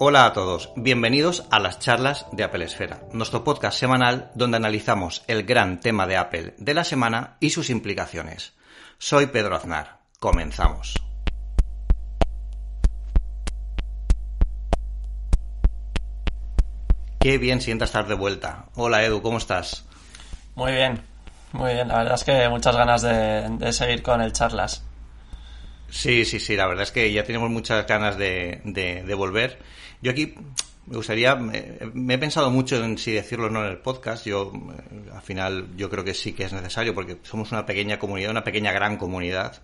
Hola a todos, bienvenidos a las charlas de Apple Esfera, nuestro podcast semanal donde analizamos el gran tema de Apple de la semana y sus implicaciones. Soy Pedro Aznar, comenzamos. Qué bien sienta estar de vuelta. Hola Edu, ¿cómo estás? Muy bien, muy bien. La verdad es que muchas ganas de, seguir con el charlas. Sí, sí, sí, la verdad es que ya tenemos muchas ganas de, de volver. Yo aquí me gustaría, me, he pensado mucho en si decirlo o no en el podcast. Yo, eh, al final, yo creo que sí que es necesario porque somos una pequeña comunidad, una pequeña gran comunidad.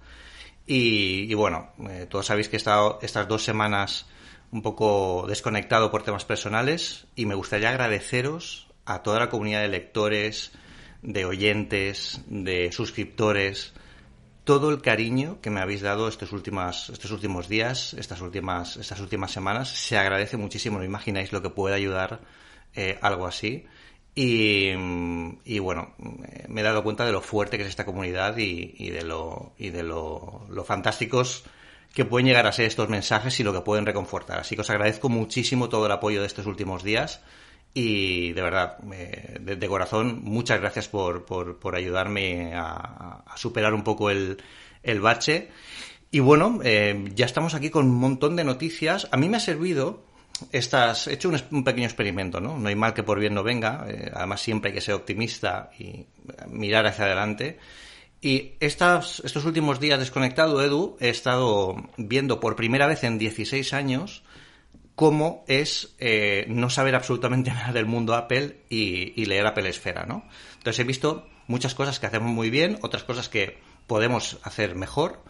Y, bueno, eh, todos sabéis que he estado estas dos semanas un poco desconectado por temas personales y me gustaría agradeceros a toda la comunidad de lectores, de oyentes, de suscriptores, todo el cariño que me habéis dado estos últimos, estos últimos días, estas últimas, estas últimas semanas. Se agradece muchísimo, no imagináis lo que puede ayudar eh, algo así. Y, bueno, me he dado cuenta de lo fuerte que es esta comunidad y, de lo, y de lo, lo fantásticos que pueden llegar a ser estos mensajes y lo que pueden reconfortar. Así que os agradezco muchísimo todo el apoyo de estos últimos días y de verdad, de, corazón, muchas gracias por, por, ayudarme a, superar un poco el, el bache. Y bueno, eh, ya estamos aquí con un montón de noticias. A mí me ha servido estas, he hecho un, pequeño experimento, ¿no? No hay mal que por bien no venga. Eh, además, siempre hay que ser optimista y mirar hacia adelante. Y estas, estos últimos días desconectado, Edu, he estado viendo por primera vez en 16 años cómo es eh, no saber absolutamente nada del mundo Apple y, leer Apple Esfera, ¿no? Entonces he visto muchas cosas que hacemos muy bien, otras cosas que podemos hacer mejor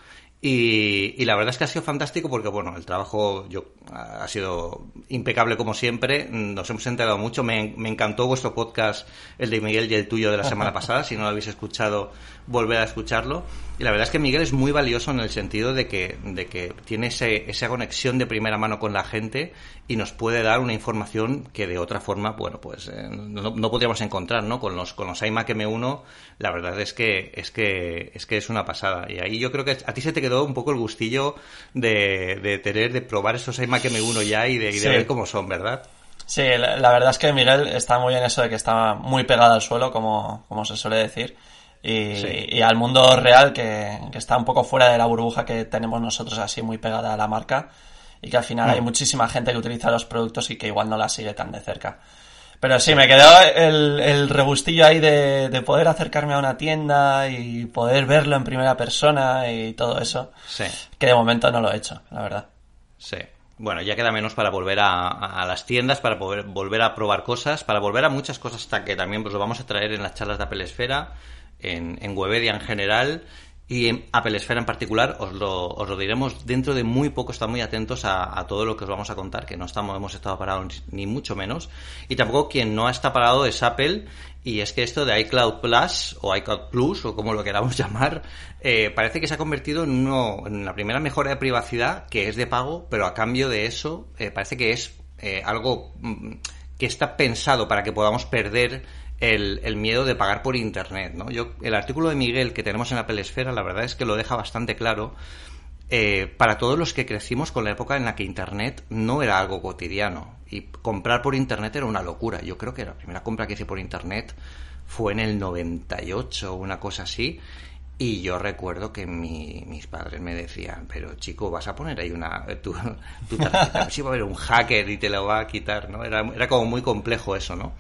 y, la verdad es que ha sido fantástico porque, bueno, el trabajo yo, ha sido impecable como siempre. Nos hemos enterado mucho. Me, me, encantó vuestro podcast, el de Miguel y el tuyo de la semana pasada. Si no lo habéis escuchado, volver a escucharlo. Y la verdad es que Miguel es muy valioso en el sentido de que, de que tiene ese, esa conexión de primera mano con la gente y nos puede dar una información que de otra forma, bueno, pues eh, no, no, podríamos encontrar, ¿no? Con los, con los iMac M1, la verdad es que, es que, es que es una pasada. Y ahí yo creo que a ti se te quedó un poco el gustillo de, de tener, de probar esos iMac M1 ya y de, ver cómo son, ¿verdad? Sí, la, verdad es que Miguel está muy en eso de que está muy pegado al suelo, como, como se suele decir y, al mundo real que, está un poco fuera de la burbuja que tenemos nosotros así muy pegada a la marca y que al final hay mm. muchísima gente que utiliza los productos y que igual no la sigue tan de cerca. Pero sí, me quedó el, el regustillo ahí de, de, poder acercarme a una tienda y poder verlo en primera persona y todo eso. Sí. Que de momento no lo he hecho, la verdad. Sí. Bueno, ya queda menos para volver a, a, las tiendas, para poder volver a probar cosas, para volver a muchas cosas hasta que también pues, lo vamos a traer en las charlas de Apple Esfera en, en Webedia en general y en Apple Esfera en particular os lo, os lo diremos dentro de muy poco, están muy atentos a, todo lo que os vamos a contar, que no estamos, hemos estado parados ni mucho menos. Y tampoco quien no está parado es Apple, y es que esto de iCloud Plus, o iCloud Plus, o como lo queramos llamar, eh, parece que se ha convertido en, uno, en la primera mejora de privacidad, que es de pago, pero a cambio de eso, eh, parece que es eh, algo mm, que está pensado para que podamos perder el, miedo de pagar por Internet. ¿no? Yo, el artículo de Miguel que tenemos en la Pelesfera, la verdad es que lo deja bastante claro. Eh, para todos los que crecimos con la época en la que Internet no era algo cotidiano y comprar por Internet era una locura. Yo creo que la primera compra que hice por Internet fue en el 98 o una cosa así. Y yo recuerdo que mis padres me decían, pero chico, vas a poner ahí una tu, tu tarjeta, si va a haber un hacker y te la va a quitar, ¿no? Era, era como muy complejo eso, ¿no?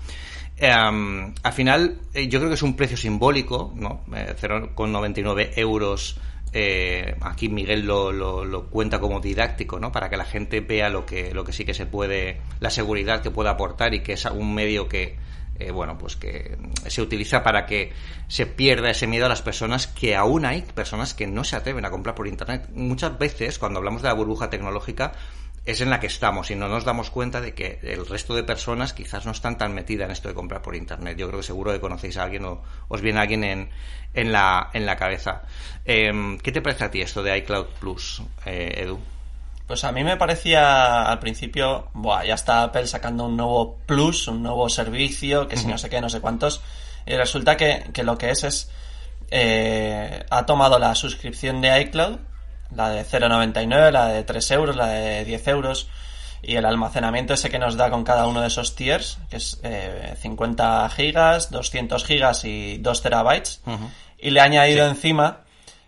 Em, al final, eh, yo creo que es un precio simbólico, ¿no? 0,99 eh, euros. Eh, aquí Miguel lo, lo, cuenta como didáctico, ¿no? Para que la gente vea lo que, lo que sí que se puede, la seguridad que puede aportar y que es un medio que, bueno, pues que se utiliza para que se pierda ese miedo a las personas que aún hay personas que no se atreven a comprar por internet. Muchas veces, cuando hablamos de la burbuja tecnológica, es en la que estamos y no nos damos cuenta de que el resto de personas quizás no están tan metidas en esto de comprar por internet. Yo creo que seguro que conocéis a alguien o os viene alguien en, en, la, en la cabeza. Em, ¿Qué te parece a ti esto de iCloud Plus, eh, Edu? Pues a mí me parecía al principio, buah, ya está Apple sacando un nuevo plus, un nuevo servicio, que si no sé qué, no sé cuántos. Y resulta que, que lo que es es, eh, ha tomado la suscripción de iCloud la de 0,99, la de 3 euros, la de 10 euros, y el almacenamiento ese que nos da con cada uno de esos tiers, que es 50 eh, gigas, 200 gigas y 2 terabytes, y le ha añadido encima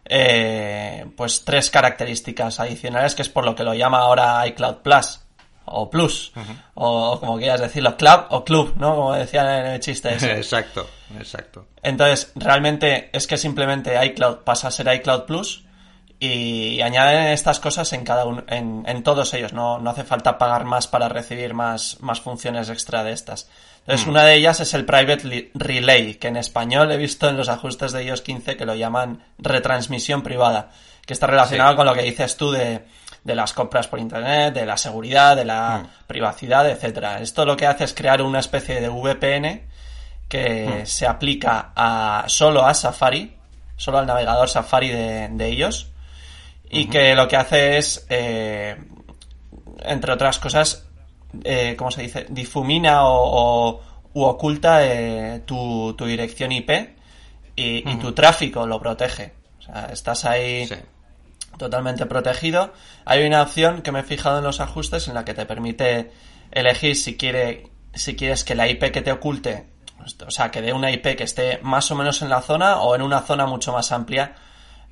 eh, pues tres características adicionales, que es por lo que lo llama ahora iCloud Plus o Plus, o, como quieras decirlo, Club o Club, ¿no? Como decían en el chiste ese. exacto, exacto. Entonces, realmente es que simplemente iCloud pasa a ser iCloud Plus y añaden estas cosas en cada uno, en, en todos ellos. No, no, hace falta pagar más para recibir más, más funciones extra de estas. Entonces, mm. una de ellas es el Private Relay, que en español he visto en los ajustes de iOS 15 que lo llaman retransmisión privada, que está relacionado con lo que dices tú de, de, las compras por internet, de la seguridad, de la mm. privacidad, etcétera. Esto lo que hace es crear una especie de VPN que mm. se aplica a, solo a Safari, solo al navegador Safari de, de ellos y que lo que hace es, eh, entre otras cosas, eh, ¿cómo se dice? Difumina o, u oculta eh, tu, tu, dirección IP y, tu tráfico lo protege. O sea, estás ahí totalmente protegido. Hay una opción que me he fijado en los ajustes en la que te permite elegir si quiere si quieres que la IP que te oculte, o sea, que dé una IP que esté más o menos en la zona o en una zona mucho más amplia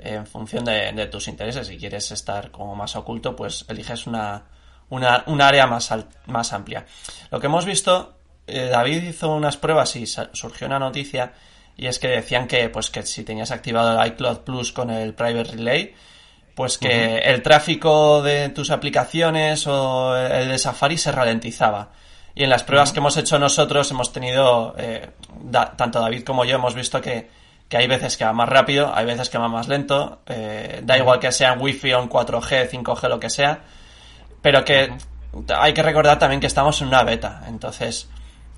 en función de, tus intereses. Si quieres estar como más oculto, pues eliges una, una, un área más, más amplia. Lo que hemos visto, eh, David hizo unas pruebas y surgió una noticia y es que decían que, pues, que si tenías activado el iCloud Plus con el Private Relay, pues que el tráfico de tus aplicaciones o el de Safari se ralentizaba. Y en las pruebas que hemos hecho nosotros hemos tenido, eh, tanto David como yo hemos visto que que hay veces que va más rápido, hay veces que va más lento, eh, da igual que sea en Wi-Fi o en 4G, 5G, lo que sea, pero que hay que recordar también que estamos en una beta, entonces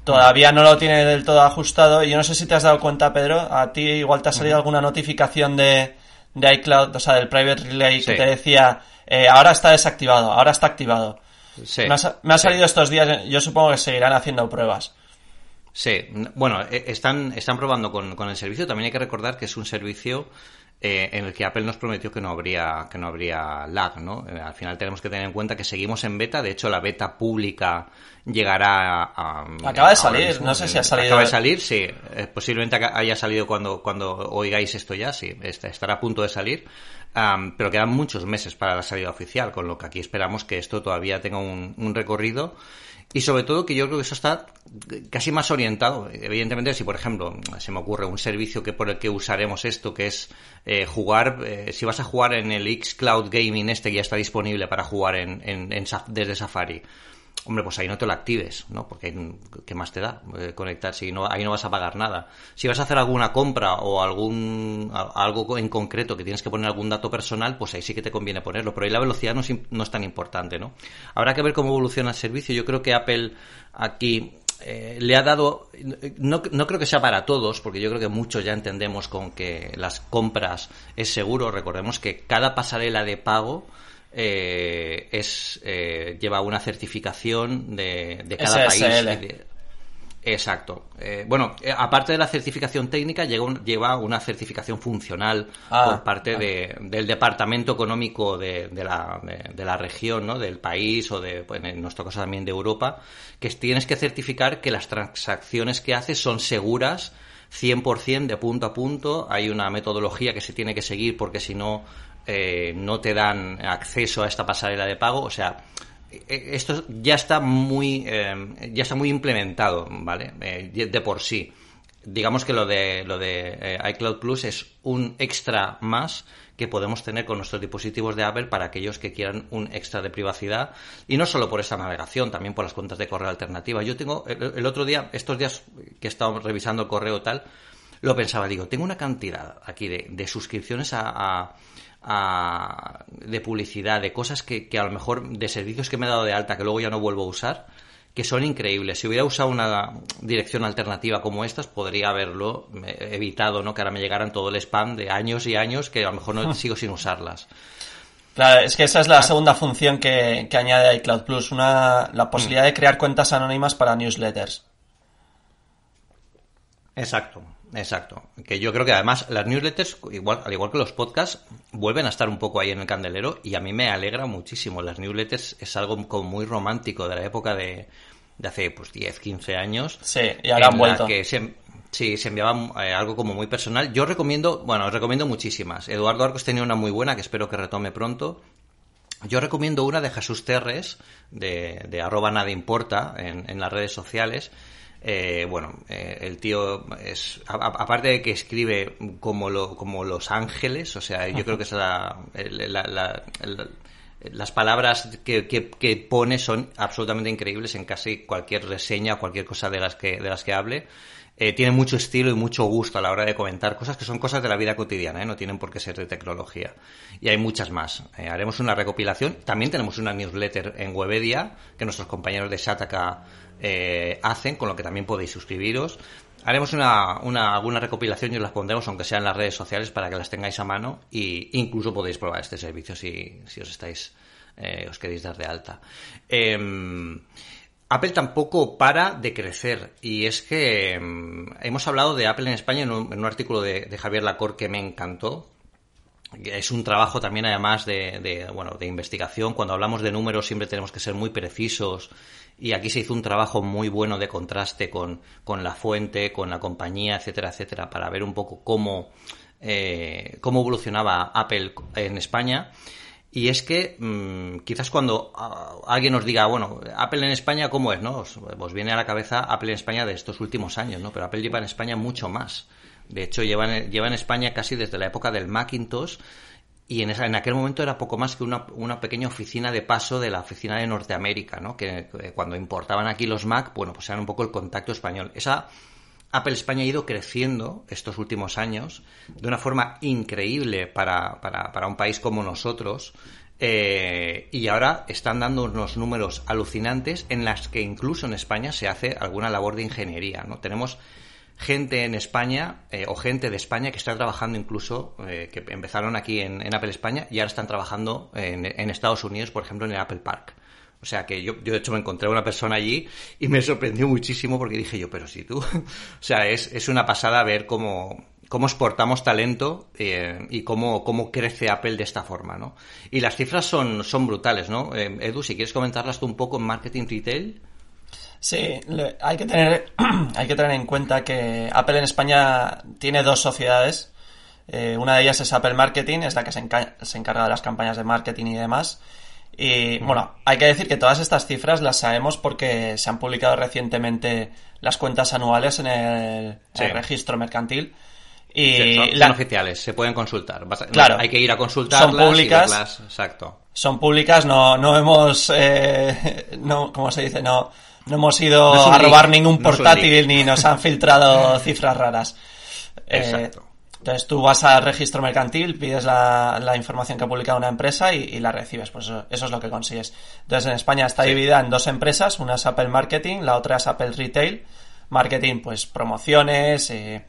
todavía no lo tiene del todo ajustado y yo no sé si te has dado cuenta, Pedro, a ti igual te ha salido alguna notificación de, de iCloud, o sea, del Private Relay que te decía, eh, ahora está desactivado, ahora está activado. Me, ha, salido estos días, yo supongo que seguirán haciendo pruebas. Sí, bueno, e, están, están probando con, con el servicio. También hay que recordar que es un servicio eh, en el que Apple nos prometió que no habría que no habría lag, ¿no? Eh, al final tenemos que tener en cuenta que seguimos en beta. De hecho, la beta pública llegará a. Acaba de salir, no sé si ha salido. Acaba de salir, sí. Eh, posiblemente haya salido cuando, cuando oigáis esto ya, sí. Estará a punto de salir. pero quedan muchos meses para la salida oficial, con lo que aquí esperamos que esto todavía tenga un, un recorrido. Y sobre todo que yo creo que eso está casi más orientado. Evidentemente, si por ejemplo se me ocurre un servicio que por el que usaremos esto, que es eh, jugar, eh, si vas a jugar en el X Cloud Gaming este que ya está disponible para jugar en, en, desde Safari, hombre, pues ahí no te lo actives, ¿no? Porque ¿qué más te da eh, conectar? Si no, ahí no vas a pagar nada. Si vas a hacer alguna compra o algún algo en concreto que tienes que poner algún dato personal, pues ahí sí que te conviene ponerlo. Pero ahí la velocidad no es, no es tan importante, ¿no? Habrá que ver cómo evoluciona el servicio. Yo creo que Apple aquí eh, le ha dado, no, no, creo que sea para todos, porque yo creo que muchos ya entendemos con que las compras es seguro. Recordemos que cada pasarela de pago eh, es eh, lleva una certificación de, de cada país. exacto. Eh, bueno, eh, aparte de la certificación técnica, lleva una certificación funcional ah, por parte de, del Departamento Económico de, de, la, de, la región, ¿no? del país o de, pues, en nuestro caso también de Europa, que tienes que certificar que las transacciones que haces son seguras 100% de punto a punto. Hay una metodología que se tiene que seguir porque si no eh, no te dan acceso a esta pasarela de pago, o sea, e, esto ya está muy eh, ya está muy implementado, ¿vale? Eh, de por sí. Digamos que lo de lo de iCloud Plus es un extra más que podemos tener con nuestros dispositivos de Apple para aquellos que quieran un extra de privacidad y no solo por esa navegación, también por las cuentas de correo alternativa. Yo tengo el, otro día, estos días que he estado revisando el correo tal, lo pensaba, digo, tengo una cantidad aquí de, suscripciones a de publicidad, de cosas que, que, a lo mejor, de servicios que me he dado de alta que luego ya no vuelvo a usar, que son increíbles. Si hubiera usado una dirección alternativa como estas, podría haberlo evitado, ¿no? Que ahora me llegaran todo el spam de años y años que a lo mejor no sigo sin usarlas. Claro, es que esa es la segunda función que, que añade iCloud Plus, una, la posibilidad de crear cuentas anónimas para newsletters. Exacto, exacto. Que yo creo que además las newsletters, igual, al igual que los podcasts, vuelven a estar un poco ahí en el candelero y a mí me alegra muchísimo. Las newsletters es algo como muy romántico de la época de, de hace pues 10, 15 años. Sí, y ahora han vuelto. Que se, sí, se enviaba eh, algo como muy personal. Yo recomiendo, bueno, os recomiendo muchísimas. Eduardo Arcos tenía una muy buena que espero que retome pronto. Yo recomiendo una de Jesús Terres, de, de arroba nada importa en, en las redes sociales, eh, bueno, eh, el tío es, aparte de que escribe como, lo, como Los Ángeles, o sea, yo creo que es la, las palabras que, que, pone son absolutamente increíbles en casi cualquier reseña, cualquier cosa de las que, de las que hable. Eh, tiene mucho estilo y mucho gusto a la hora de comentar cosas que son cosas de la vida cotidiana, no tienen por qué ser de tecnología. Y hay muchas más. haremos una recopilación. También tenemos una newsletter en Webedia que nuestros compañeros de Shataka eh, hacen, con lo que también podéis suscribiros. Haremos una, una, alguna recopilación y os las pondremos, aunque sea en las redes sociales, para que las tengáis a mano e incluso podéis probar este servicio si, si os estáis, eh, os queréis dar de alta. Apple tampoco para de crecer y es que em, hemos hablado de Apple en España en un, artículo de, Javier Lacor que me encantó. Es un trabajo también además de, de, bueno, de investigación. Cuando hablamos de números siempre tenemos que ser muy precisos y aquí se hizo un trabajo muy bueno de contraste con, con la fuente, con la compañía, etcétera, etcétera, para ver un poco cómo, eh, cómo evolucionaba Apple en España. Y es que mm, quizás cuando ah, alguien nos diga, bueno, Apple en España, ¿cómo es? ¿no? Os, viene a la cabeza Apple en España de estos últimos años, ¿no? Pero Apple lleva en España mucho más. De hecho, lleva en España casi desde la época del Macintosh y en, esa, en aquel momento era poco más que una, una, pequeña oficina de paso de la oficina de Norteamérica, ¿no? Que, cuando importaban aquí los Mac, bueno, pues era un poco el contacto español. Esa Apple España ha ido creciendo estos últimos años de una forma increíble para, para, para un país como nosotros. Eh, y ahora están dando unos números alucinantes en las que incluso en España se hace alguna labor de ingeniería, ¿no? Tenemos gente en España eh, o gente de España que está trabajando incluso, eh, que empezaron aquí en, Apple España y ahora están trabajando en, Estados Unidos, por ejemplo, en el Apple Park. O sea que yo, yo de hecho me encontré a una persona allí y me sorprendió muchísimo porque dije yo, pero si tú, o sea, es, es una pasada ver cómo, cómo exportamos talento eh, y cómo, cómo crece Apple de esta forma, ¿no? Y las cifras son, son brutales, ¿no? Edu, si quieres comentarlas tú un poco en marketing retail. Sí, hay que tener hay que tener en cuenta que Apple en España tiene dos sociedades. Eh, una de ellas es Apple Marketing, es la que se, encarga de las campañas de marketing y demás. Y bueno, hay que decir que todas estas cifras las sabemos porque se han publicado recientemente las cuentas anuales en el, registro mercantil. Y son, oficiales, se pueden consultar. claro, hay que ir a consultarlas son públicas, exacto. Son públicas, no, no hemos, eh, no, ¿cómo se dice? No, no hemos ido a robar ningún portátil ni nos han filtrado cifras raras. Eh, Exacto. Entonces tú vas al registro mercantil, pides la, información que ha publicado una empresa y, la recibes. Pues eso, es lo que consigues. Entonces en España está dividida en dos empresas. Una es Apple Marketing, la otra es Apple Retail. Marketing, pues promociones, eh,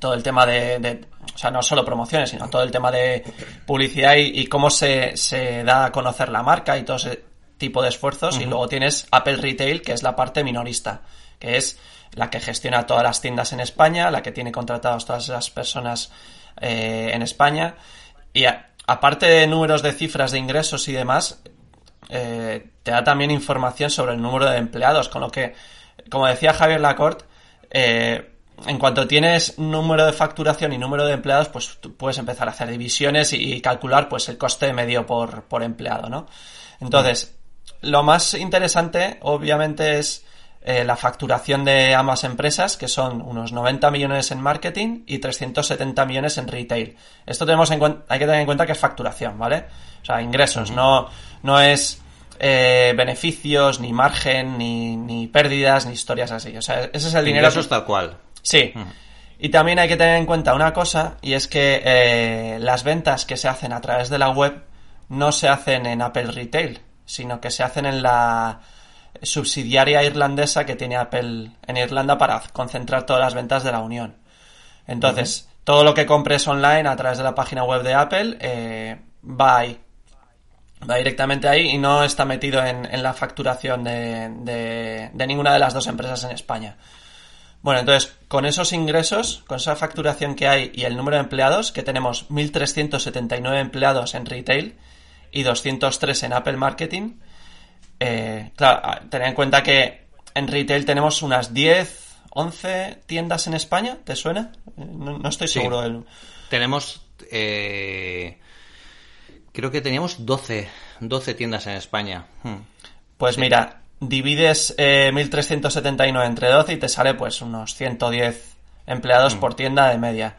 todo el tema de, o sea, no solo promociones, sino todo el tema de publicidad y, cómo se, se, da a conocer la marca y todo ese, tipo de esfuerzos y luego tienes Apple Retail, que es la parte minorista, que es la que gestiona todas las tiendas en España, la que tiene contratados todas las personas eh, en España. Y aparte de números de cifras de ingresos y demás, eh, te da también información sobre el número de empleados, con lo que, como decía Javier Lacorte, eh, en cuanto tienes número de facturación y número de empleados, pues tú puedes empezar a hacer divisiones y, calcular pues el coste medio por, por empleado, ¿no? Entonces, lo más interesante, obviamente, es eh, la facturación de ambas empresas, que son unos 90 millones en marketing y 370 millones en retail. Esto tenemos en hay que tener en cuenta que es facturación, ¿vale? O sea, ingresos, no, no es eh, beneficios, ni margen, ni, ni, pérdidas, ni historias así. O sea, ese es el dinero. Eso es tal cual. Sí. Y también hay que tener en cuenta una cosa, y es que eh, las ventas que se hacen a través de la web no se hacen en Apple Retail, sino que se hacen en la subsidiaria irlandesa que tiene Apple en Irlanda para concentrar todas las ventas de la Unión. Entonces, todo lo que compres online a través de la página web de Apple eh, va ahí. Va directamente ahí y no está metido en, la facturación de, de, ninguna de las dos empresas en España. Bueno, entonces, con esos ingresos, con esa facturación que hay y el número de empleados, que tenemos 1.379 empleados en retail y 203 en Apple Marketing, eh, claro, tener en cuenta que en retail tenemos unas 10, 11 tiendas en España, ¿te suena? No, estoy seguro del... Tenemos... Eh, creo que teníamos 12, 12 tiendas en España. Hmm. Pues mira, divides eh, 1.379 entre 12 y te sale pues unos 110 empleados hmm. por tienda de media.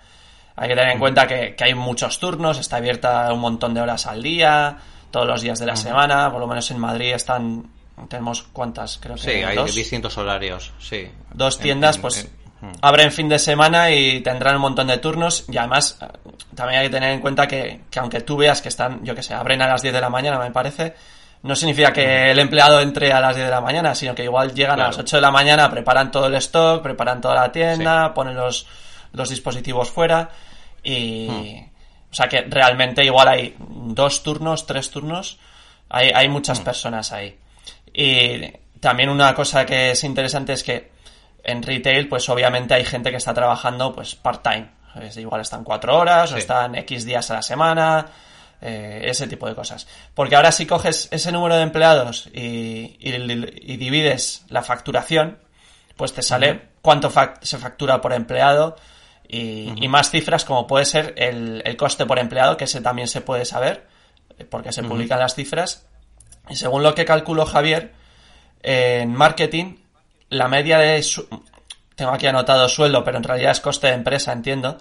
Hay que tener en hmm. cuenta que, hay muchos turnos, está abierta un montón de horas al día, todos los días de la semana, por lo menos en Madrid están, tenemos cuántas, creo que Sí, hay distintos horarios, sí. Dos tiendas, pues abren fin de semana y tendrán un montón de turnos y además también hay que tener en cuenta que, aunque tú veas que están, yo que sé, abren a las 10 de la mañana, me parece, no significa que el empleado entre a las 10 de la mañana, sino que igual llegan a las 8 de la mañana, preparan todo el stock, preparan toda la tienda, ponen los, los dispositivos fuera y... Hmm. O sea que realmente igual hay dos turnos, tres turnos, hay, hay muchas hmm. personas ahí. Y también una cosa que es interesante es que en retail, pues obviamente hay gente que está trabajando pues part-time. Igual están cuatro horas o están X días a la semana, eh, ese tipo de cosas. Porque ahora si coges ese número de empleados y, divides la facturación, pues te sale cuánto se factura por empleado y, más cifras como puede ser el, coste por empleado, que ese también se puede saber, eh, porque se publican las cifras. Y según lo que calculó Javier, en marketing la media de... tengo aquí anotado sueldo, pero en realidad es coste de empresa, entiendo.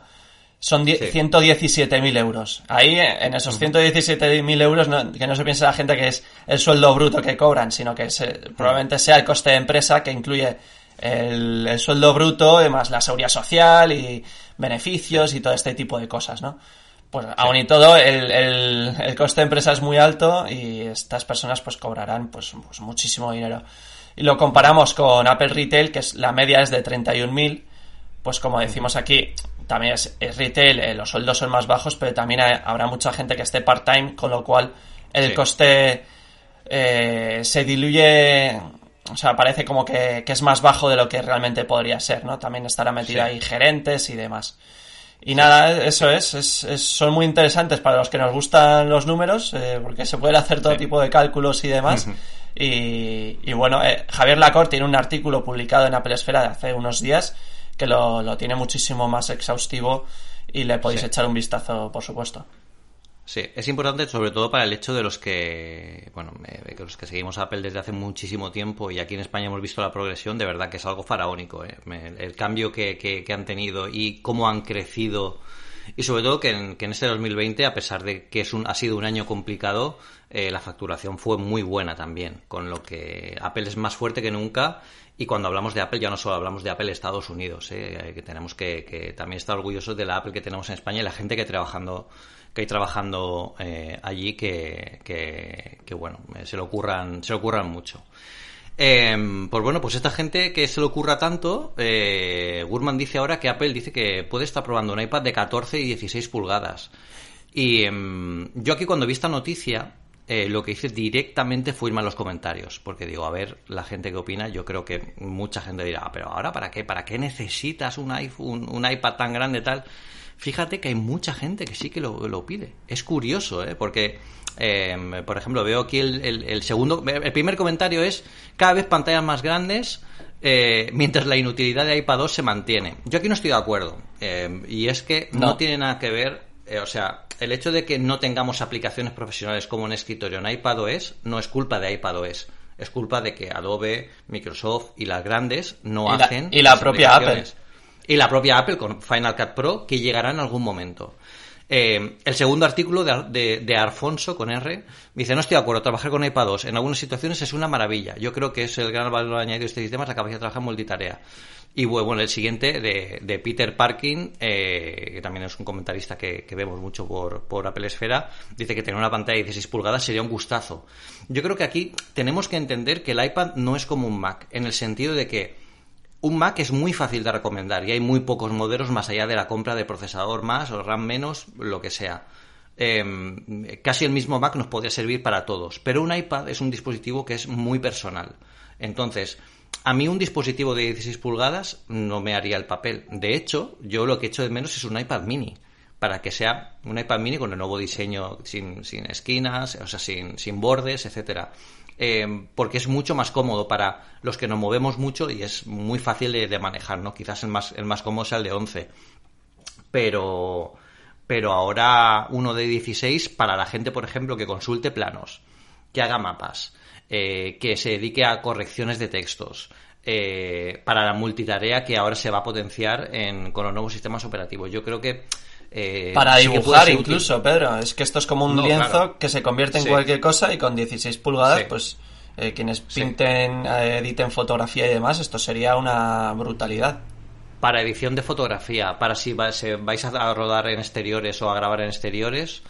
Son 117.000 euros. Ahí, en esos 117.000 euros, que no se piense la gente que es el sueldo bruto que cobran, sino que probablemente sea el coste de empresa que incluye el, sueldo bruto, más la seguridad social y beneficios y todo este tipo de cosas, ¿no? Pues aún y todo, el, el, coste de empresa es muy alto y estas personas pues cobrarán pues, pues muchísimo dinero. Y lo comparamos con Apple Retail, que es la media es de 31.000, pues como decimos aquí, también es, retail, eh, los sueldos son más bajos, pero también habrá mucha gente que esté part-time, con lo cual el coste eh, se diluye, o sea, parece como que, es más bajo de lo que realmente podría ser, ¿no? También estará metida ahí gerentes y demás. Y nada, eso es, es, son muy interesantes para los que nos gustan los números, eh, porque se pueden hacer todo tipo de cálculos y demás. Y, bueno, eh, Javier Lacorte tiene un artículo publicado en Apple Esfera de hace unos días que lo, tiene muchísimo más exhaustivo y le podéis echar un vistazo, por supuesto. Sí, es importante sobre todo para el hecho de los que, bueno, los que seguimos Apple desde hace muchísimo tiempo y aquí en España hemos visto la progresión, de verdad que es algo faraónico, ¿eh? el cambio que, que, han tenido y cómo han crecido y sobre todo que en, que en este 2020, a pesar de que es un, ha sido un año complicado, eh, la facturación fue muy buena también, con lo que Apple es más fuerte que nunca y cuando hablamos de Apple ya no solo hablamos de Apple Estados Unidos, eh, que tenemos que, que, también estar orgullosos de la Apple que tenemos en España y la gente que trabajando que hay trabajando eh, allí que, que, bueno se lo ocurran se lo ocurran mucho em, pues bueno, pues esta gente que se le ocurra tanto, eh, Gurman dice ahora que Apple dice que puede estar probando un iPad de 14 y 16 pulgadas. Y em, yo aquí cuando vi esta noticia, eh, lo que hice directamente fue irme a los comentarios, porque digo, a ver, la gente que opina, yo creo que mucha gente dirá, ah, pero ahora para qué, para qué necesitas un iPhone, un iPad tan grande tal. Fíjate que hay mucha gente que sí que lo, pide. Es curioso, ¿eh? Porque, em, por ejemplo, veo aquí el, segundo, el primer comentario es cada vez pantallas más grandes. Eh, mientras la inutilidad de iPad 2 se mantiene. Yo aquí no estoy de acuerdo. Em, y es que no tiene nada que ver eh, o sea, el hecho de que no tengamos aplicaciones profesionales como en escritorio en iPadOS no es culpa de iPadOS. Es culpa de que Adobe, Microsoft y las grandes no hacen. y la propia Apple. Y la propia Apple con Final Cut Pro que llegará en algún momento. Eh, el segundo artículo de, de, Alfonso con R dice: No estoy de acuerdo, trabajar con iPadOS en algunas situaciones es una maravilla. Yo creo que es el gran valor añadido de este sistema, es la capacidad de trabajar multitarea. Y bueno, el siguiente de, de Peter Parkin, eh, que también es un comentarista que, vemos mucho por, por, Apple Esfera, dice que tener una pantalla de 16 pulgadas sería un gustazo. Yo creo que aquí tenemos que entender que el iPad no es como un Mac, en el sentido de que un Mac es muy fácil de recomendar y hay muy pocos modelos más allá de la compra de procesador más o RAM menos, lo que sea. Em, casi el mismo Mac nos podría servir para todos, pero un iPad es un dispositivo que es muy personal. Entonces, a mí un dispositivo de 16 pulgadas no me haría el papel. De hecho, yo lo que echo de menos es un iPad mini para que sea un iPad mini con el nuevo diseño sin, sin esquinas, o sea, sin, sin bordes, etcétera. Eh, porque es mucho más cómodo para los que nos movemos mucho y es muy fácil de, manejar, ¿no? Quizás el más, el más cómodo sea el de 11. Pero, pero ahora uno de 16 para la gente, por ejemplo, que consulte planos, que haga mapas, eh, que se dedique a correcciones de textos, eh, para la multitarea que ahora se va a potenciar con los nuevos sistemas operativos. Yo creo que eh, Para dibujar incluso, Pedro. Es que esto es como un lienzo que se convierte en cualquier cosa y con 16 pulgadas, pues eh, quienes pinten, eh, editen fotografía y demás, esto sería una brutalidad. Para edición de fotografía, para si vais a rodar en exteriores o a grabar en exteriores,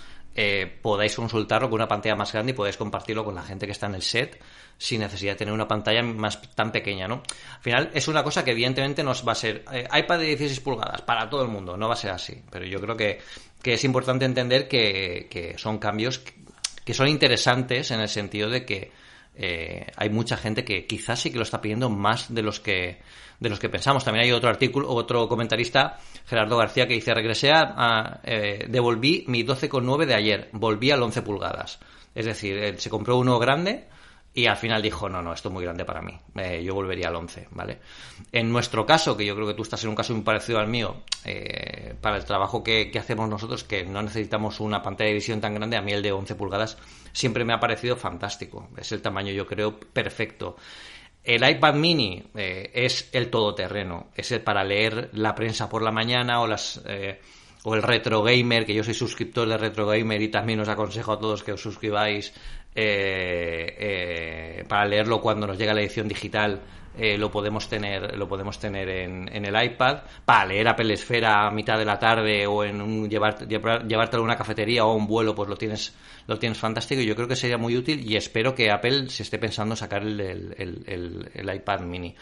podáis consultarlo con una pantalla más grande y podéis compartirlo con la gente que está en el set sin necesidad de tener una pantalla más tan pequeña, ¿no? Al final es una cosa que evidentemente nos va a ser eh, iPad de 16 pulgadas para todo el mundo, no va a ser así, pero yo creo que, es importante entender que, son cambios que son interesantes en el sentido de que eh, hay mucha gente que quizás sí que lo está pidiendo más de los que de los que pensamos. También hay otro artículo, otro comentarista, Gerardo García, que dice regresé a, eh, devolví mi 12,9 de ayer, volví al 11 pulgadas. Es decir, se compró uno grande y al final dijo, no, no, esto es muy grande para mí, eh, yo volvería al 11, ¿vale? En nuestro caso, que yo creo que tú estás en un caso muy parecido al mío, eh, para el trabajo que, hacemos nosotros, que no necesitamos una pantalla de visión tan grande, a mí el de 11 pulgadas siempre me ha parecido fantástico, es el tamaño yo creo perfecto. El iPad mini eh, es el todoterreno, es el para leer la prensa por la mañana o las o el Retro Gamer, que yo soy suscriptor de Retro Gamer y también os aconsejo a todos que os suscribáis eh, eh, para leerlo cuando nos llega la edición digital. Eh, lo podemos tener lo podemos tener en, en, el iPad. Para leer Apple Esfera a mitad de la tarde o en un llevar, llevártelo a una cafetería o a un vuelo pues lo tienes lo tienes fantástico y yo creo que sería muy útil y espero que Apple se esté pensando sacar el, el, el iPad mini.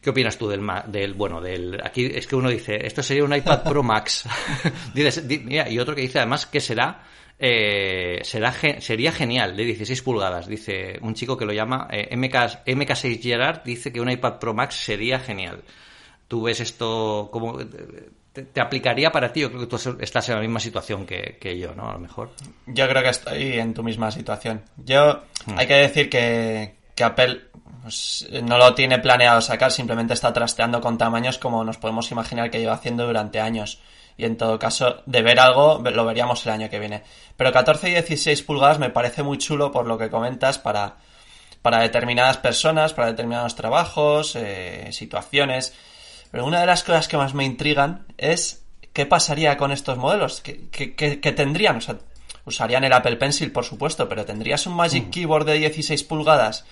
¿Qué opinas tú del, del bueno del aquí es que uno dice esto sería un iPad Pro Max. Y otro que dice además que será eh, será sería genial de 16 pulgadas dice un chico que lo llama eh, MK, MK6 Gerard dice que un iPad Pro Max sería genial. Tú ves esto como te, aplicaría para ti yo creo que tú estás en la misma situación que, que, yo no a lo mejor. Yo creo que estoy en tu misma situación. Yo hmm. hay que decir que, que Apple pues, no lo tiene planeado sacar, simplemente está trasteando con tamaños como nos podemos imaginar que lleva haciendo durante años. Y en todo caso, de ver algo, lo veríamos el año que viene. Pero 14 y 16 pulgadas me parece muy chulo por lo que comentas para, para determinadas personas, para determinados trabajos, eh, situaciones. Pero una de las cosas que más me intrigan es qué pasaría con estos modelos, qué, qué, tendrían. O sea, usarían el Apple Pencil, por supuesto, pero ¿tendrías un Magic mm. Keyboard de 16 pulgadas?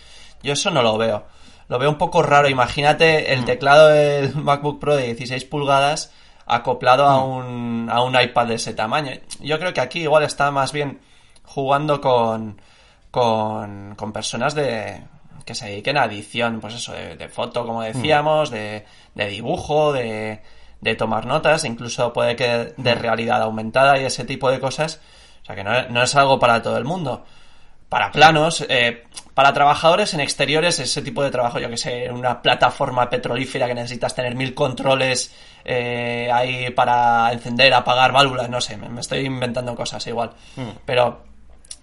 Yo eso no lo veo. Lo veo un poco raro. Imagínate el mm. teclado del MacBook Pro de 16 pulgadas acoplado a, mm. un, a un iPad de ese tamaño. Yo creo que aquí igual está más bien jugando con, con, con personas de que se dediquen a edición, pues eso, de, foto, como decíamos, de, de dibujo, de, de tomar notas, incluso puede que de realidad aumentada y ese tipo de cosas. O sea que no, no es algo para todo el mundo para planos, eh, para trabajadores en exteriores, ese tipo de trabajo, yo que sé, una plataforma petrolífera que necesitas tener mil controles eh, ahí para encender, apagar válvulas, no sé, me, estoy inventando cosas igual. Hmm. Pero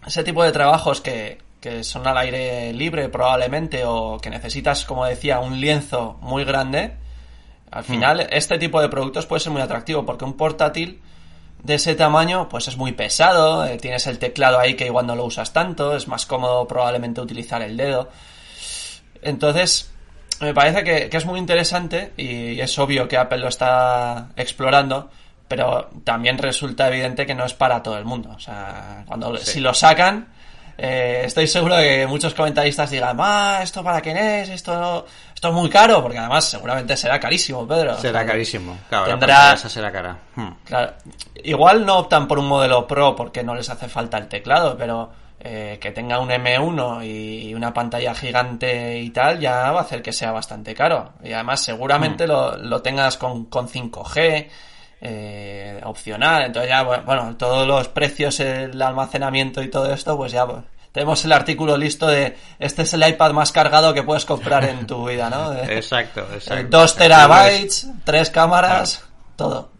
ese tipo de trabajos que, que son al aire libre probablemente o que necesitas, como decía, un lienzo muy grande, al hmm. final este tipo de productos puede ser muy atractivo porque un portátil de ese tamaño, pues es muy pesado, eh, tienes el teclado ahí que igual no lo usas tanto, es más cómodo probablemente utilizar el dedo. Entonces, me parece que, es muy interesante y es obvio que Apple lo está explorando, pero también resulta evidente que no es para todo el mundo. O sea, cuando si lo sacan, eh, estoy seguro de que muchos comentaristas digan, ah, ¿esto para quién es? Esto esto es muy caro, porque además seguramente será carísimo, Pedro. Será carísimo, claro, tendrá... esa será cara. Hmm. Claro, igual no optan por un modelo Pro porque no les hace falta el teclado, pero eh, que tenga un M1 y una pantalla gigante y tal, ya va a hacer que sea bastante caro. Y además seguramente hmm. lo, lo, tengas con, con 5G, eh, opcional, entonces ya, bueno, todos los precios, el almacenamiento y todo esto, pues ya tenemos el artículo listo de este es el iPad más cargado que puedes comprar en tu vida, ¿no? exacto, exacto. Dos terabytes, tres cámaras, todo.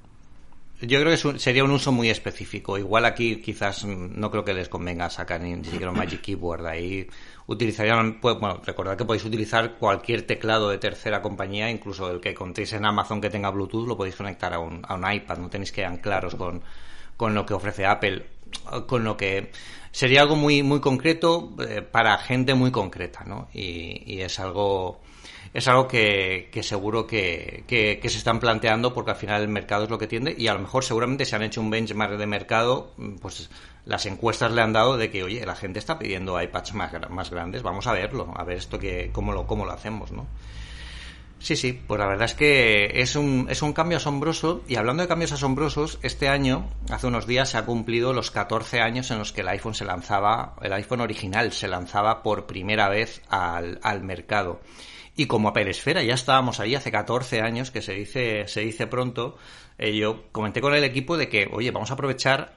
Yo creo que sería un uso muy específico. Igual aquí quizás no creo que les convenga sacar ni siquiera un Magic Keyboard. Ahí utilizarían, pues, bueno, recordad que podéis utilizar cualquier teclado de tercera compañía, incluso el que contéis en Amazon que tenga Bluetooth, lo podéis conectar a un, a un iPad. No tenéis que anclaros con, con lo que ofrece Apple, con lo que sería algo muy, muy concreto eh, para gente muy concreta, ¿no? Y, y es algo es algo que, seguro que, que, se están planteando porque al final el mercado es lo que tiende y a lo mejor seguramente se han hecho un benchmark de mercado, pues las encuestas le han dado de que, oye, la gente está pidiendo iPads más, más grandes, vamos a verlo, a ver esto que, cómo lo, cómo lo hacemos, ¿no? Sí, sí, pues la verdad es que es un, es un cambio asombroso y hablando de cambios asombrosos, este año, hace unos días, se ha cumplido los 14 años en los que el iPhone se lanzaba, el iPhone original se lanzaba por primera vez al, al mercado. Y como Apple Esfera ya estábamos ahí hace 14 años, que se dice, se dice pronto, eh, yo comenté con el equipo de que, oye, vamos a aprovechar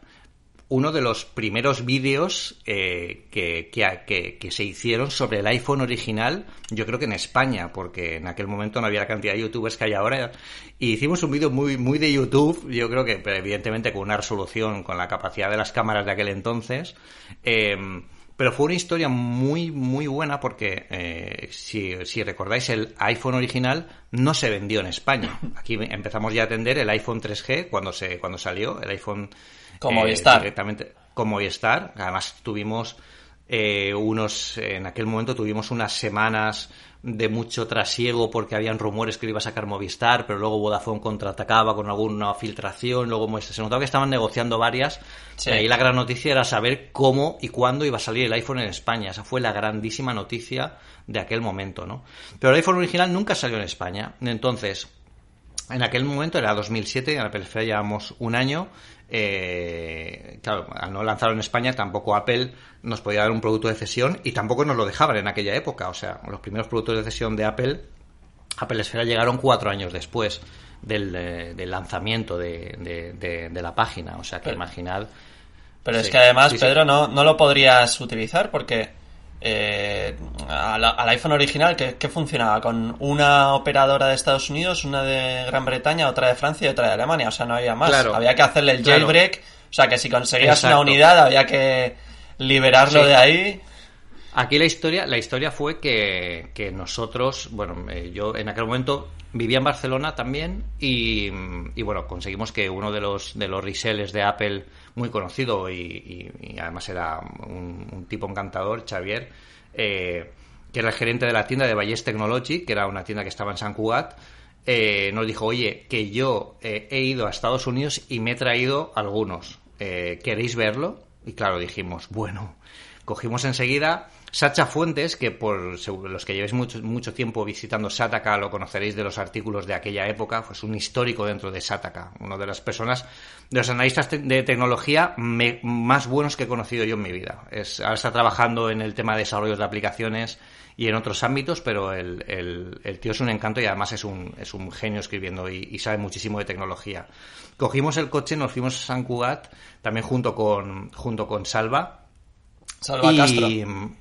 uno de los primeros vídeos eh, que, que, se hicieron sobre el iPhone original, yo creo que en España, porque en aquel momento no había la cantidad de youtubers que hay ahora, y hicimos un vídeo muy, muy de YouTube, yo creo que evidentemente con una resolución, con la capacidad de las cámaras de aquel entonces, eh, pero fue una historia muy, muy buena porque, eh, si, si, recordáis, el iPhone original no se vendió en España. Aquí empezamos ya a atender el iPhone 3G cuando, se, cuando salió, el iPhone... Como eh, Movistar. Directamente, como Movistar. Además, tuvimos eh, unos... En aquel momento tuvimos unas semanas de mucho trasiego porque habían rumores que iba a sacar Movistar, pero luego Vodafone contraatacaba con alguna filtración, luego se notaba que estaban negociando varias. Y ahí la gran noticia era saber cómo y cuándo iba a salir el iPhone en España. Esa fue la grandísima noticia de aquel momento, ¿no? Pero el iPhone original nunca salió en España. Entonces, en aquel momento era 2007, en la película llevamos un año eh, claro, al no lanzarlo en España, tampoco Apple nos podía dar un producto de cesión y tampoco nos lo dejaban en aquella época. O sea, los primeros productos de cesión de Apple, Apple Esfera llegaron cuatro años después del, eh, lanzamiento de, la página. O sea, que imaginad. Pero es que además, Pedro, no, no lo podrías utilizar porque eh, al, iPhone original, ¿qué, funcionaba? Con una operadora de Estados Unidos, una de Gran Bretaña, otra de Francia y otra de Alemania. O sea, no había más. había que hacerle el jailbreak. O sea, que si conseguías una unidad, había que liberarlo de ahí. Aquí la historia, la historia fue que, que nosotros, bueno, eh, yo en aquel momento vivía en Barcelona también y, bueno, conseguimos que uno de los, de los resellers de Apple muy conocido y, además era un, tipo encantador, Xavier, eh, que era el gerente de la tienda de Valles Technology, que era una tienda que estaba en San Cugat, eh, nos dijo, oye, que yo eh, he ido a Estados Unidos y me he traído algunos. ¿Queréis verlo? Y claro, dijimos, bueno, cogimos enseguida Sacha Fuentes, que por los que llevéis mucho, mucho tiempo visitando Sataka lo conoceréis de los artículos de aquella época, fue un histórico dentro de Sataka, una de las personas, de los analistas de tecnología más buenos que he conocido yo en mi vida. Es, ahora está trabajando en el tema de desarrollo de aplicaciones y en otros ámbitos, pero el, el, tío es un encanto y además es un, es un genio escribiendo y, y, sabe muchísimo de tecnología. Cogimos el coche, nos fuimos a San Cugat, también junto con, junto con Salva, Salva Castro.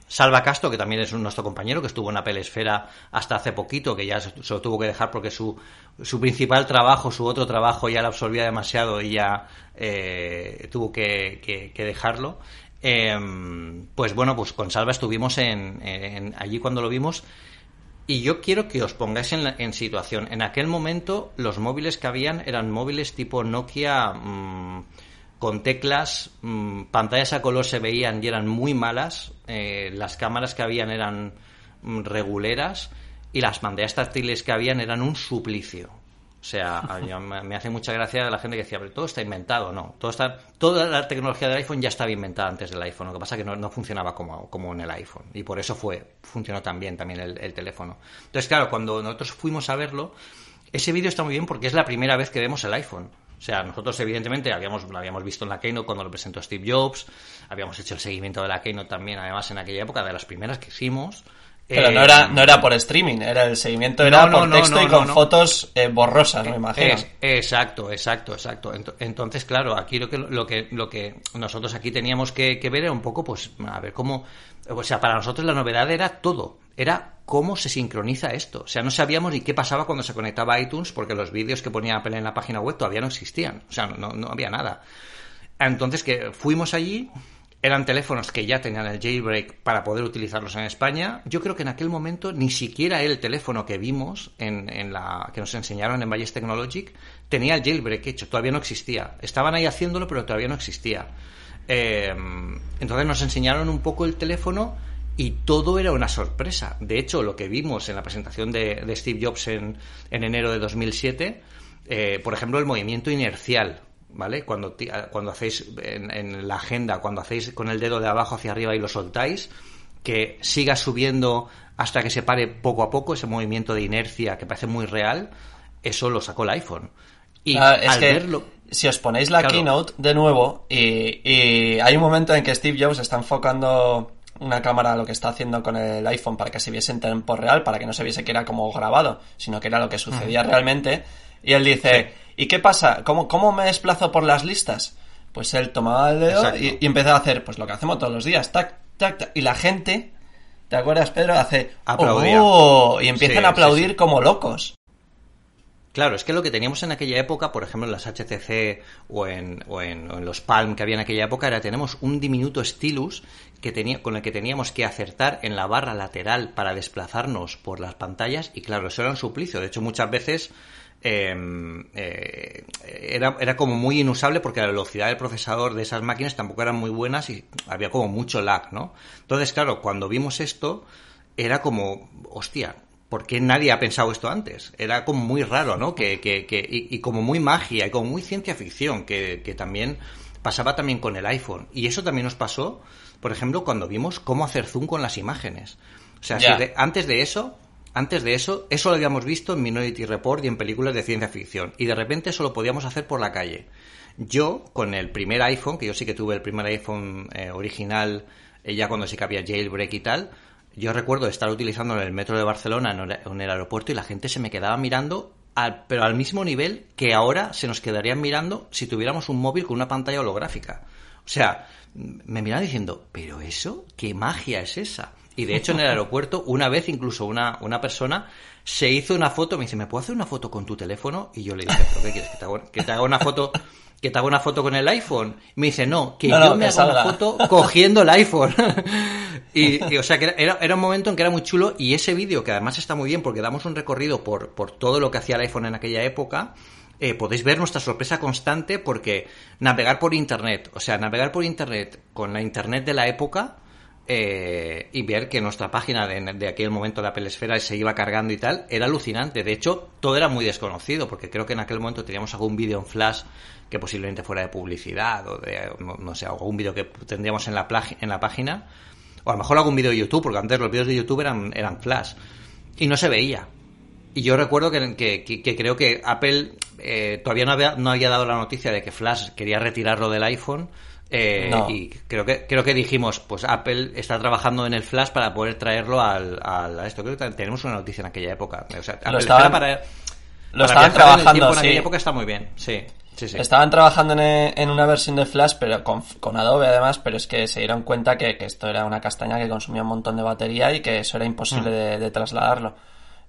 Salva Castro, que también es nuestro compañero, que estuvo en la Esfera hasta hace poquito, que ya se, lo tuvo que dejar porque su, su principal trabajo, su otro trabajo ya lo absorbía demasiado y ya eh, tuvo que, dejarlo. Em, pues bueno, pues con Salva estuvimos en, allí cuando lo vimos. Y yo quiero que os pongáis en, en, situación. En aquel momento los móviles que habían eran móviles tipo Nokia mm, con teclas, mm, pantallas a color se veían y eran muy malas, eh, las cámaras que habían eran mm, reguleras y las pantallas táctiles que habían eran un suplicio. O sea, me hace mucha gracia la gente que decía, pero todo está inventado, no. Todo está, toda la tecnología del iPhone ya estaba inventada antes del iPhone. Lo que pasa es que no, funcionaba como, como, en el iPhone. Y por eso fue, funcionó también, también el, el teléfono. Entonces, claro, cuando nosotros fuimos a verlo, ese vídeo está muy bien porque es la primera vez que vemos el iPhone. O sea, nosotros evidentemente habíamos, lo habíamos visto en la Keynote cuando lo presentó Steve Jobs, habíamos hecho el seguimiento de la Keynote también, además en aquella época, de las primeras que hicimos, Pero no, era, no era por streaming, era el seguimiento era por texto y con fotos eh, borrosas, me imagino. exacto, exacto, exacto. Entonces, claro, aquí lo que, lo que, lo que nosotros aquí teníamos que, ver era un poco, pues, a ver cómo. O sea, para nosotros la novedad era todo. Era cómo se sincroniza esto. O sea, no sabíamos ni qué pasaba cuando se conectaba a iTunes, porque los vídeos que ponía Apple en la página web todavía no existían. O sea, no, no había nada. Entonces, que fuimos allí eran teléfonos que ya tenían el jailbreak para poder utilizarlos en España. Yo creo que en aquel momento ni siquiera el teléfono que vimos en, en la que nos enseñaron en Valles Technologic tenía el jailbreak hecho, todavía no existía. Estaban ahí haciéndolo, pero todavía no existía. Eh, entonces nos enseñaron un poco el teléfono y todo era una sorpresa. De hecho, lo que vimos en la presentación de, Steve Jobs en, en, enero de 2007, eh, por ejemplo, el movimiento inercial ¿vale? Cuando, cuando hacéis en, la agenda, cuando hacéis con el dedo de abajo hacia arriba y lo soltáis, que siga subiendo hasta que se pare poco a poco ese movimiento de inercia que parece muy real, eso lo sacó el iPhone. Y al verlo, si os ponéis la keynote de nuevo y, y, hay un momento en que Steve Jobs está enfocando una cámara lo que está haciendo con el iPhone para que se viese en tiempo real, para que no se viese que era como grabado, sino que era lo que sucedía realmente. Y él dice, ¿Y qué pasa? ¿Cómo, ¿Cómo me desplazo por las listas? Pues él tomaba el dedo y, y, empezaba a hacer pues lo que hacemos todos los días, tac, tac, tac, y la gente, ¿te acuerdas, Pedro? Hace ¡Oh! y empiezan a aplaudir como locos. Claro, es que lo que teníamos en aquella época, por ejemplo en las HTC o en, o en, los Palm que había en aquella época, era tenemos un diminuto stylus que tenía, con el que teníamos que acertar en la barra lateral para desplazarnos por las pantallas y claro, eso era un suplicio. De hecho, muchas veces Em, eh, era, era como muy inusable porque la velocidad del procesador de esas máquinas tampoco eran muy buenas y había como mucho lag, ¿no? Entonces, claro, cuando vimos esto, era como, hostia, ¿por qué nadie ha pensado esto antes? Era como muy raro, ¿no? Que, que, que y, como muy magia y como muy ciencia ficción, que, que también pasaba también con el iPhone. Y eso también nos pasó, por ejemplo, cuando vimos cómo hacer zoom con las imágenes. O sea, antes de eso, antes de eso, eso lo habíamos visto en Minority Report y en películas de ciencia ficción. Y de repente eso lo podíamos hacer por la calle. Yo, con el primer iPhone, que yo sí que tuve el primer iPhone eh, original, eh, ya cuando sí que había jailbreak y tal, yo recuerdo estar utilizando el metro de Barcelona, en el aeropuerto, y la gente se me quedaba mirando, pero al mismo nivel que ahora se nos quedarían mirando si tuviéramos un móvil con una pantalla holográfica. O sea, me miraban diciendo, ¿pero eso? ¿Qué magia es esa? Y de hecho en el aeropuerto, una vez incluso una, una persona se hizo una foto, me dice, ¿me puedo hacer una foto con tu teléfono? Y yo le dije, ¿pero qué quieres? ¿Que te haga, que te haga una foto? ¿Que te haga una foto con el iPhone? me dice, no, que yo me haga una foto cogiendo el iPhone. y, o sea, que era, era un momento en que era muy chulo y ese vídeo, que además está muy bien porque damos un recorrido por, por todo lo que hacía el iPhone en aquella época, eh, podéis ver nuestra sorpresa constante porque navegar por Internet, o sea, navegar por Internet con la Internet de la época, eh, y ver que nuestra página de, aquel momento de Apple Esfera se iba cargando y tal, era alucinante. De hecho, todo era muy desconocido, porque creo que en aquel momento teníamos algún vídeo en flash que posiblemente fuera de publicidad o de, no, sé, algún vídeo que tendríamos en la, en la página, o a lo mejor algún vídeo de YouTube, porque antes los vídeos de YouTube eran, eran flash, y no se veía. Y yo recuerdo que, que, creo que Apple eh, todavía no había, no había dado la noticia de que Flash quería retirarlo del iPhone eh, y creo que creo que dijimos, pues Apple está trabajando en el Flash para poder traerlo al, a esto. Creo que tenemos una noticia en aquella época. O sea, lo estaban, para, lo estaban trabajando en, aquella época está muy bien. Sí. Sí, sí. Estaban trabajando en, en, una versión de Flash, pero con, con, Adobe además, pero es que se dieron cuenta que, esto era una castaña que consumía un montón de batería y que eso era imposible mm. de, trasladarlo.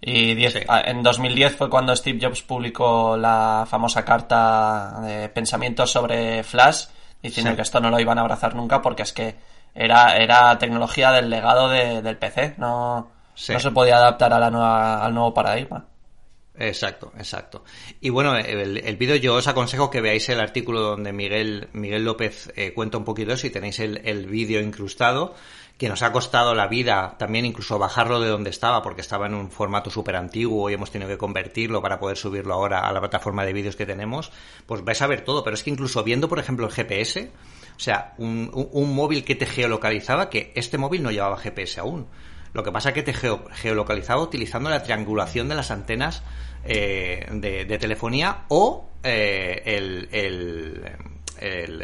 Y en 2010 fue cuando Steve Jobs publicó la famosa carta de pensamientos sobre Flash, diciendo que esto no lo iban a abrazar nunca porque es que era, era tecnología del legado del PC, no, no se podía adaptar a la nueva, al nuevo paradigma. Exacto, exacto. Y bueno, el, vídeo yo os aconsejo que veáis el artículo donde Miguel, Miguel López eh, cuenta un poquito eso y tenéis el, el vídeo incrustado que nos ha costado la vida también incluso bajarlo de donde estaba, porque estaba en un formato súper antiguo y hemos tenido que convertirlo para poder subirlo ahora a la plataforma de vídeos que tenemos, pues vais a ver todo. Pero es que incluso viendo, por ejemplo, el GPS, o sea, un, un, móvil que te geolocalizaba, que este móvil no llevaba GPS aún. Lo que pasa es que te geolocalizaba utilizando la triangulación de las antenas eh, de, telefonía o eh, el, el, el,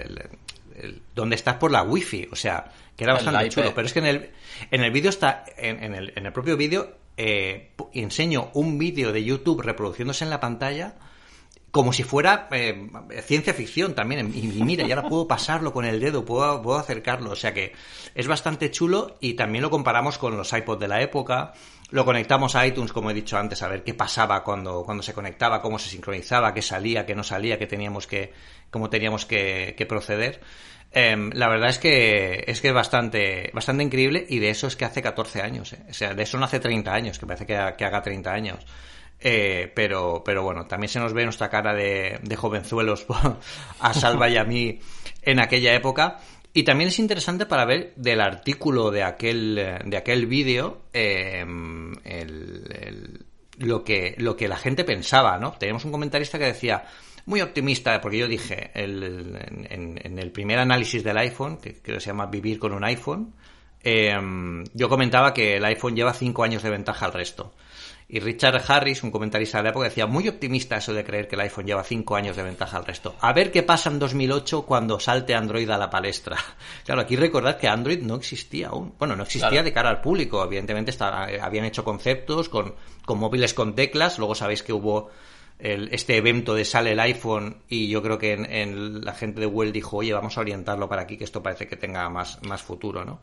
el, donde estás por la wifi. O sea, que era bastante chulo. Pero es que en el, en el vídeo está, en, el, en el propio vídeo, eh, enseño un vídeo de YouTube reproduciéndose en la pantalla como si fuera eh, ciencia ficción también. Y, mira, ya ahora puedo pasarlo con el dedo, puedo, puedo acercarlo. O sea que es bastante chulo y también lo comparamos con los iPods de la época. Lo conectamos a iTunes, como he dicho antes, a ver qué pasaba cuando, cuando se conectaba, cómo se sincronizaba, qué salía, qué no salía, qué teníamos que, cómo teníamos que, proceder. Em, la verdad es que es que es bastante, bastante increíble y de eso es que hace 14 años. Eh. O sea, de eso no hace 30 años, que parece que, que haga 30 años. Eh, pero, pero bueno, también se nos ve nuestra cara de, de jovenzuelos a Salva y a mí en aquella época. Y también es interesante para ver del artículo de aquel, de aquel vídeo em, lo, que, lo que la gente pensaba, ¿no? Teníamos un comentarista que decía, muy optimista, porque yo dije en, el primer análisis del iPhone, que creo que se llama Vivir con un iPhone, em, yo comentaba que el iPhone lleva cinco años de ventaja al resto. Y Richard Harris, un comentarista de la época, decía, muy optimista eso de creer que el iPhone lleva cinco años de ventaja al resto. A ver qué pasa en 2008 cuando salte Android a la palestra. Claro, aquí recordad que Android no existía aún. Bueno, no existía de cara al público. Evidentemente habían hecho conceptos con, con móviles con teclas. Luego sabéis que hubo el, este evento de sale el iPhone y yo creo que en, la gente de Google dijo, oye, vamos a orientarlo para aquí, que esto parece que tenga más, más futuro, ¿no?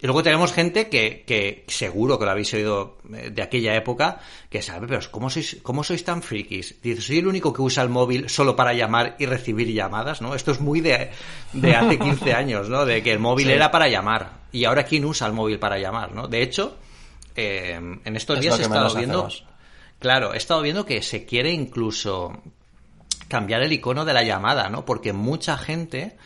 Y luego tenemos gente que, que seguro que lo habéis oído eh, de aquella época, que sabe, pero ¿cómo sois, cómo sois tan frikis? Dice, soy el único que usa el móvil solo para llamar y recibir llamadas, ¿no? Esto es muy de, de hace 15 años, ¿no? De que el móvil era para llamar. Y ahora, ¿quién usa el móvil para llamar, no? De hecho, eh, en estos días he estado viendo... Claro, he estado viendo que se quiere incluso cambiar el icono de la llamada, ¿no? Porque mucha gente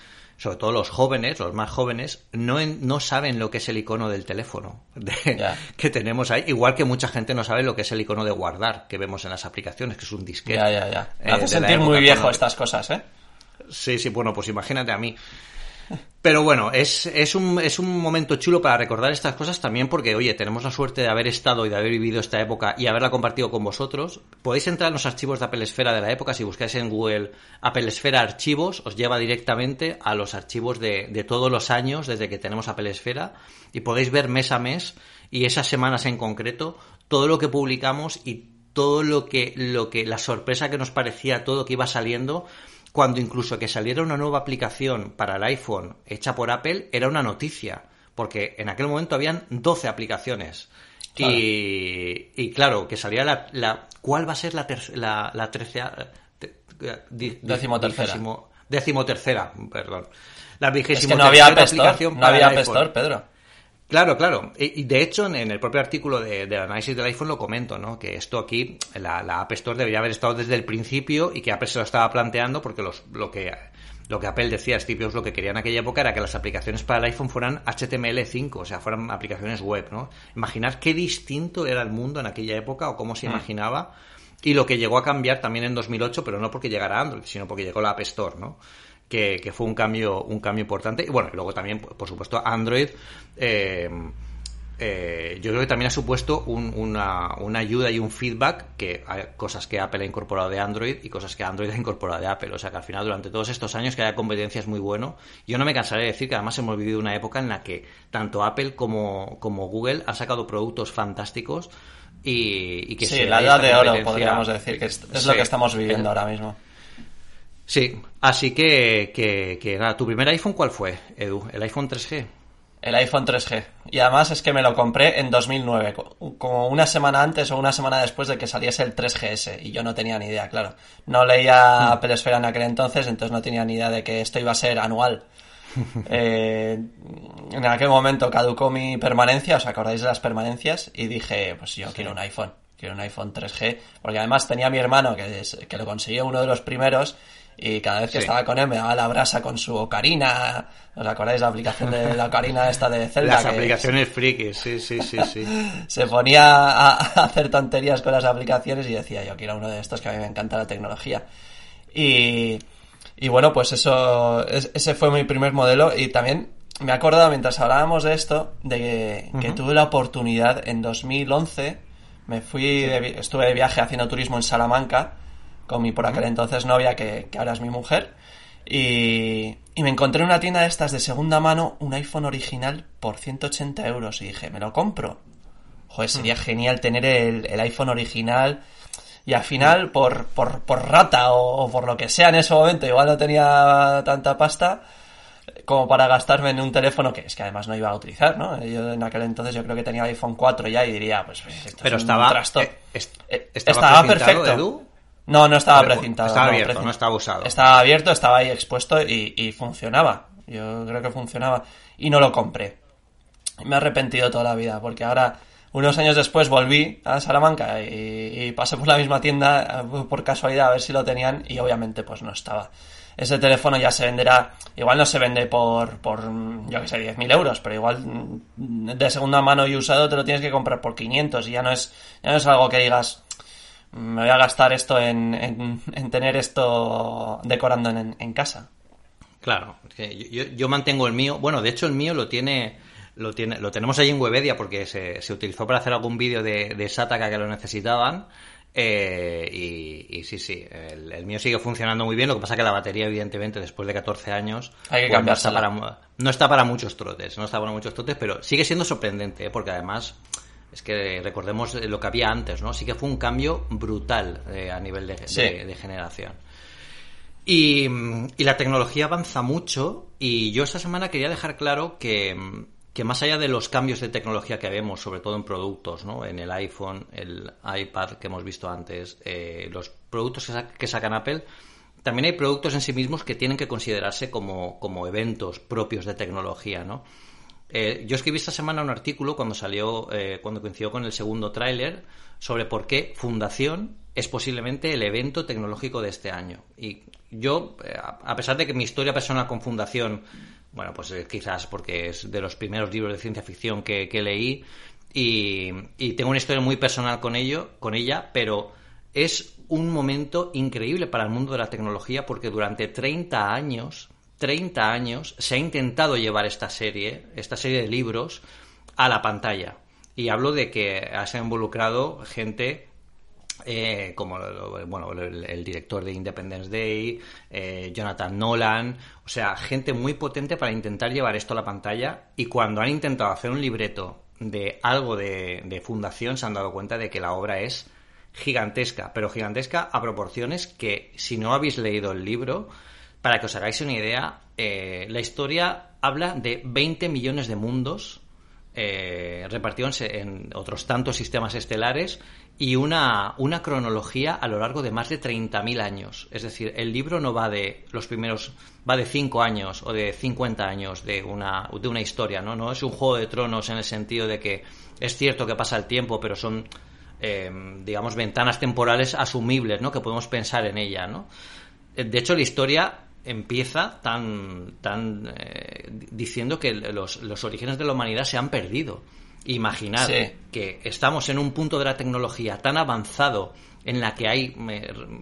sobre todo los jóvenes, los más jóvenes, no, no saben lo que es el icono del teléfono que tenemos ahí. Igual que mucha gente no sabe lo que es el icono de guardar que vemos en las aplicaciones, que es un disquete. Ya, ya, ya. Me hace sentir muy viejo estas cosas, ¿eh? Sí, sí, bueno, pues imagínate a mí. Pero bueno, es, es, un, es un momento chulo para recordar estas cosas también porque, oye, tenemos la suerte de haber estado y de haber vivido esta época y haberla compartido con vosotros. Podéis entrar en los archivos de Apple Esfera de la época. Si buscáis en Google Apple Esfera Archivos, os lleva directamente a los archivos de, de todos los años desde que tenemos Apple Esfera y podéis ver mes a mes y esas semanas en concreto todo lo que publicamos y todo lo que, lo que, la sorpresa que nos parecía todo que iba saliendo cuando incluso que saliera una nueva aplicación para el iPhone hecha por Apple era una noticia, porque en aquel momento habían 12 aplicaciones. Y, claro, que saliera la, la, ¿Cuál va a ser la, la, la tercera? décimo tercera. Décimo tercera, perdón. La vigésimo es que no había aplicación no había App Pedro. Claro, claro. Y de hecho, en el propio artículo de, del análisis del iPhone lo comento, ¿no? Que esto aquí, la, App Store debería haber estado desde el principio y que Apple se lo estaba planteando porque los, lo que lo que Apple decía, Steve Jobs lo que quería en aquella época era que las aplicaciones para el iPhone fueran HTML5, o sea, fueran aplicaciones web, ¿no? Imaginar qué distinto era el mundo en aquella época o cómo se mm. imaginaba y lo que llegó a cambiar también en 2008, pero no porque llegara Android, sino porque llegó la App Store, ¿no? Que, fue un cambio, un cambio importante. Y bueno, luego también, por supuesto, Android. Eh, eh, yo creo que también ha supuesto una, ayuda y un feedback que hay cosas que Apple ha incorporado de Android y cosas que Android ha incorporado de Apple. O sea que al final durante todos estos años que haya competencia es muy bueno. Yo no me cansaré de decir que además hemos vivido una época en la que tanto Apple como, como Google han sacado productos fantásticos y, que sí, la edad de oro podríamos decir que es, lo que estamos viviendo ahora mismo. Sí, así que, que, nada, ¿tu primer iPhone cuál fue, Edu? ¿El iPhone 3G? El iPhone 3G. Y además es que me lo compré en 2009, como una semana antes o una semana después de que saliese el 3GS. Y yo no tenía ni idea, claro. No leía mm. Apple Esfera en aquel entonces, entonces no tenía ni idea de que esto iba a ser anual. Eh, en aquel momento caducó mi permanencia, ¿os acordáis de las permanencias? Y dije, pues yo quiero un iPhone, quiero un iPhone 3G, porque además tenía mi hermano que, que lo consiguió uno de los primeros y cada vez que estaba con él me daba la brasa con su ocarina. ¿Os acordáis la aplicación de la ocarina esta de Zelda? Las aplicaciones frikis, sí, sí, sí, sí. se ponía a, hacer tonterías con las aplicaciones y decía, yo quiero uno de estos que a mí me encanta la tecnología. Y, y bueno, pues eso, ese fue mi primer modelo y también me he acordado mientras hablábamos de esto, de que, tuve la oportunidad en 2011, me fui, estuve de viaje haciendo turismo en Salamanca, con mi por aquel entonces novia, que, ahora es mi mujer. Y, y me encontré en una tienda de estas de segunda mano un iPhone original por 180 euros y dije, ¿me lo compro? Joder, sería genial tener el, el iPhone original y al final, por, por, por rata o, por lo que sea en ese momento, igual no tenía tanta pasta como para gastarme en un teléfono que es que además no iba a utilizar, ¿no? Yo en aquel entonces yo creo que tenía el iPhone 4 ya y diría, pues esto Pero es estaba, un trasto. eh, est- Eh, estaba perfecto. Edu. No, no estaba precintado. estaba no, abierto, no estaba usado. Estaba abierto, estaba ahí expuesto y, y funcionaba. Yo creo que funcionaba. Y no lo compré. Me he arrepentido toda la vida, porque ahora, unos años después, volví a Salamanca y, y pasé por la misma tienda eh, por casualidad a ver si lo tenían y obviamente pues no estaba. Ese teléfono ya se venderá, igual no se vende por, por yo que sé, 10.000 euros, pero igual mm, de segunda mano y usado te lo tienes que comprar por 500 y ya no es, ya no es algo que digas, me voy a gastar esto en, en, en tener esto decorando en, en casa. Claro, yo, yo- mantengo el mío. Bueno, de hecho el mío lo tiene, lo tiene, lo tenemos ahí en Webedia porque se, se utilizó para hacer algún vídeo de, de Sataka que lo necesitaban. Eh, y, y sí, sí, el, el mío sigue funcionando muy bien. Lo que pasa que la batería, evidentemente, después de 14 años, Hay que pues no, está para, no está para muchos trotes, no está para muchos trotes, pero sigue siendo sorprendente, ¿eh? porque además es que recordemos lo que había antes, ¿no? Sí que fue un cambio brutal eh, a nivel de, de- Sí. de generación. Y, mm, y la tecnología avanza mucho y yo esta semana quería dejar claro que, mm, que más allá de los cambios de tecnología que vemos, sobre todo en productos, ¿no? en el iPhone, el iPad que hemos visto antes, eh, los productos que, sa- que sacan Apple, también hay productos en sí mismos que tienen que considerarse como, como eventos propios de tecnología, ¿no? Eh, yo escribí esta semana un artículo cuando salió, eh, cuando coincidió con el segundo tráiler, sobre por qué Fundación es posiblemente el evento tecnológico de este año. Y yo, eh, a pesar de que mi historia personal con Fundación, bueno, pues eh, quizás porque es de los primeros libros de ciencia ficción que, que leí y, y tengo una historia muy personal con ello, con ella, pero es un momento increíble para el mundo de la tecnología porque durante 30 años 30 años se ha intentado llevar esta serie, esta serie de libros, a la pantalla. Y hablo de que se ha involucrado gente eh, como bueno, el, director de Independence Day, eh, Jonathan Nolan, o sea, gente muy potente para intentar llevar esto a la pantalla. Y cuando han intentado hacer un libreto de algo de fundación, se han dado cuenta de que la obra es gigantesca, pero gigantesca a proporciones que, si no habéis leído el libro, para que os hagáis una idea, eh, la historia habla de 20 millones de mundos eh, repartidos en otros tantos sistemas estelares y una, una cronología a lo largo de más de 30.000 años. Es decir, el libro no va de los primeros, va de 5 años o de 50 años de una, de una historia, ¿no? No es un juego de tronos en el sentido de que es cierto que pasa el tiempo, pero son, eh, digamos, ventanas temporales asumibles, ¿no? Que podemos pensar en ella, ¿no? De hecho, la historia empieza tan, tan eh, diciendo que los, los orígenes de la humanidad se han perdido. Imaginar Sí. que estamos en un punto de la tecnología tan avanzado en la que hay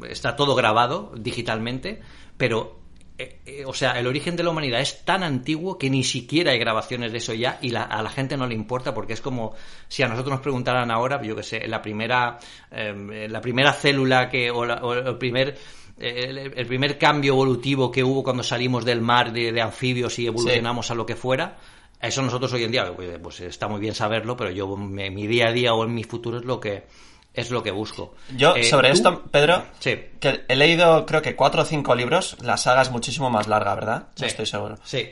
está todo grabado digitalmente, pero eh, eh, o sea, el origen de la humanidad es tan antiguo que ni siquiera hay grabaciones de eso ya y la- a la gente no le importa porque es como si a nosotros nos preguntaran ahora, yo que sé, la primera, eh, la primera célula que, o, la- o el primer el, el primer cambio evolutivo que hubo cuando salimos del mar de, de anfibios y evolucionamos a lo que fuera, eso nosotros hoy en día, pues, pues está muy bien saberlo, pero yo mi, mi día a día o en mi futuro es lo que es lo que busco. Yo, Eh, sobre tú- esto, Pedro, Sí. que he leído creo que cuatro o cinco libros, la saga es muchísimo más larga, ¿verdad? Sí. No estoy seguro. Sí.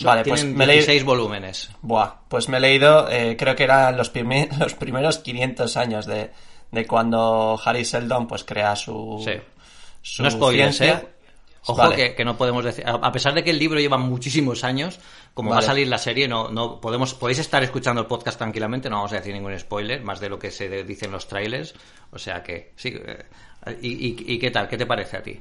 Vale, pues me leí- 16 volúmenes. Buah, pues me he leído, eh, creo que eran los, los primeros 500 años de, de cuando Harry Seldon pues crea su, Sí. No spoilers, ciencia. ¿eh? Ojo Vale. que, que no podemos decir, a pesar de que el libro lleva muchísimos años, como va a salir la serie, no, no podemos, podéis estar escuchando el podcast tranquilamente, no vamos a decir ningún spoiler, más de lo que se de- dicen los trailers, o sea que sí. eh, y, y- y qué tal? ¿Qué te parece a ti?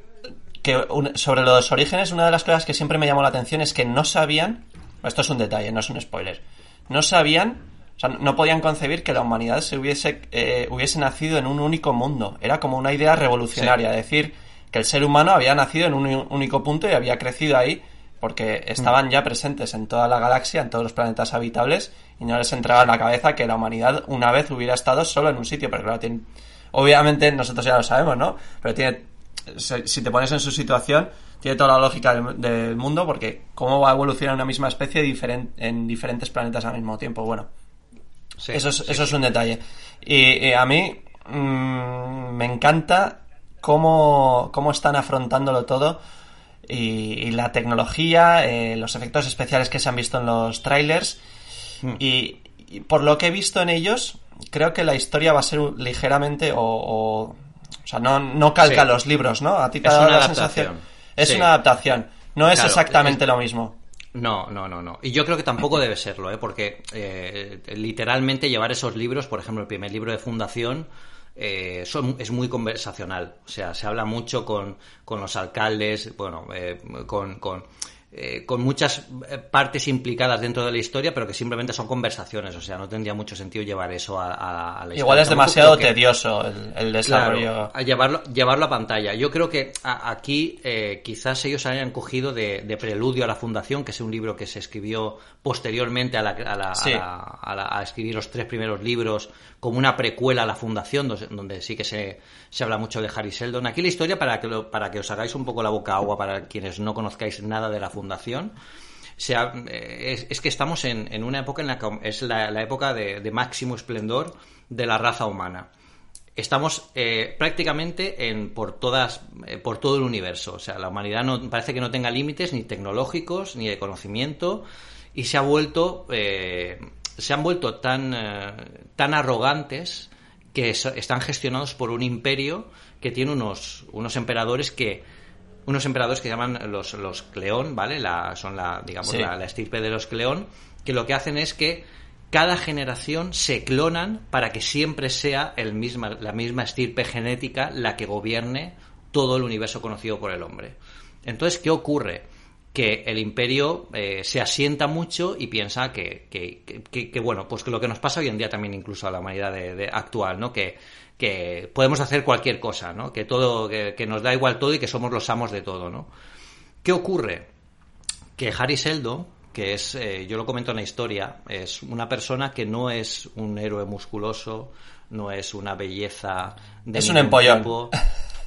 que un- sobre los orígenes, una de las cosas que siempre me llamó la atención es que no sabían, esto es un detalle, no es un spoiler, no sabían, o sea, no podían concebir que la humanidad se hubiese, eh, hubiese nacido en un único mundo. Era como una idea revolucionaria, decir que el ser humano había nacido en un único punto y había crecido ahí porque estaban ya presentes en toda la galaxia, en todos los planetas habitables, y no les entraba en la cabeza que la humanidad una vez hubiera estado solo en un sitio, pero claro, tiene- obviamente nosotros ya lo sabemos, ¿no? Pero tiene si te pones en su situación, tiene toda la lógica del, mundo, porque cómo va a evolucionar una misma especie en diferentes planetas al mismo tiempo. Bueno, eso, es, eso es un detalle. Y, a mí mm, me encanta cómo, cómo están afrontándolo todo. Y, la tecnología, eh, los efectos especiales que se han visto en los trailers. Hmm. Y, por lo que he visto en ellos, creo que la historia va a ser ligeramente o. o, sea, no, no calca los libros, ¿no? A ti te es da una la sensación. Es una adaptación. No es exactamente lo mismo. No, no, no, no. Y yo creo que tampoco debe serlo, ¿eh? porque eh, literalmente llevar esos libros, por ejemplo, el primer libro de Fundación, eh, es muy conversacional. O sea, se habla mucho con, con los alcaldes, bueno, eh, con, con eh, con muchas eh, partes implicadas dentro de la historia, pero que simplemente son conversaciones. O sea, no tendría mucho sentido llevar eso a, la historia. Igual es demasiado tedioso el, desarrollo. a llevarlo, llevarlo a pantalla. Yo creo que aquí eh, quizás ellos hayan cogido de, Preludio a la Fundación, que es un libro que se escribió posteriormente a, a, escribir los tres primeros libros, como una precuela a la Fundación, donde, sí que se, se, habla mucho de Harry Seldon. Aquí la historia, para que, para que os hagáis un poco la boca agua, para quienes no conozcáis nada de la fundación. Eh, es, que estamos en, una época en la que es la, época de, máximo esplendor de la raza humana. Estamos eh, prácticamente en, por, todas, eh, por todo el universo. O sea, la humanidad no, parece que no tenga límites ni tecnológicos ni de conocimiento y se ha vuelto, se han vuelto tan, tan arrogantes que están gestionados por un imperio que tiene unos, unos emperadores que unos emperadores que llaman los, los Cleón, ¿vale? La, son la, digamos, la, estirpe de los Cleón, que lo que hacen es que cada generación se clonan para que siempre sea el misma, la misma estirpe genética la que gobierne todo el universo conocido por el hombre. Entonces, ¿qué ocurre? Que el imperio eh, se asienta mucho y piensa que, que, bueno, pues que lo que nos pasa hoy en día también incluso a la humanidad de, actual, ¿no? Que que podemos hacer cualquier cosa, ¿no? Que todo, que, nos da igual todo y que somos los amos de todo, ¿no? ¿Qué ocurre? Que Harry Seldon, que es, eh, yo lo comento en la historia, es una persona que no es un héroe musculoso, no es una belleza de Es un empollón.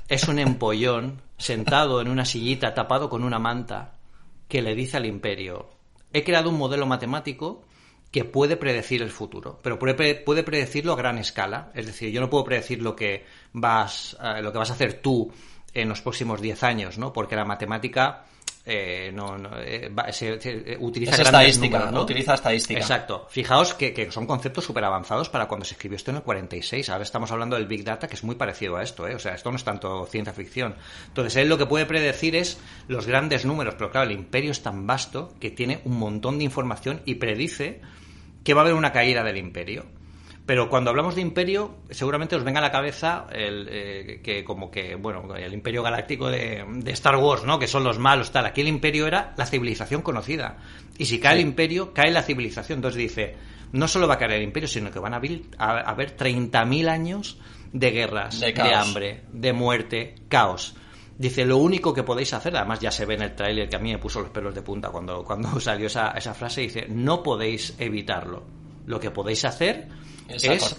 es un empollón sentado en una sillita tapado con una manta que le dice al imperio, he creado un modelo matemático que puede predecir el futuro, pero puede, predecirlo a gran escala. Es decir, yo no puedo predecir lo que vas, eh, lo que vas a hacer tú en los próximos 10 años, ¿no? Porque la matemática eh, no, eh, se, utiliza estadística, ¿no? utiliza estadística. Exacto. Fijaos que, son conceptos súper avanzados para cuando se escribió esto en el 46. Ahora estamos hablando del Big Data, que es muy parecido a esto, ¿eh? O sea, esto no es tanto ciencia ficción. Entonces, él lo que puede predecir es los grandes números, pero claro, el imperio es tan vasto que tiene un montón de información y predice que va a haber una caída del imperio. Pero cuando hablamos de imperio, seguramente os venga a la cabeza el, eh, que como que, bueno, el imperio galáctico de, Star Wars, ¿no? Que son los malos, tal. Aquí el imperio era la civilización conocida. Y si cae el imperio, cae la civilización. Entonces dice, no solo va a caer el imperio, sino que van a haber, a, haber 30.000 años de guerras, de, de hambre, de muerte, caos. Dice, lo único que podéis hacer, además ya se ve en el tráiler que a mí me puso los pelos de punta cuando, cuando salió esa, esa frase, dice, no podéis evitarlo. Lo que podéis hacer es,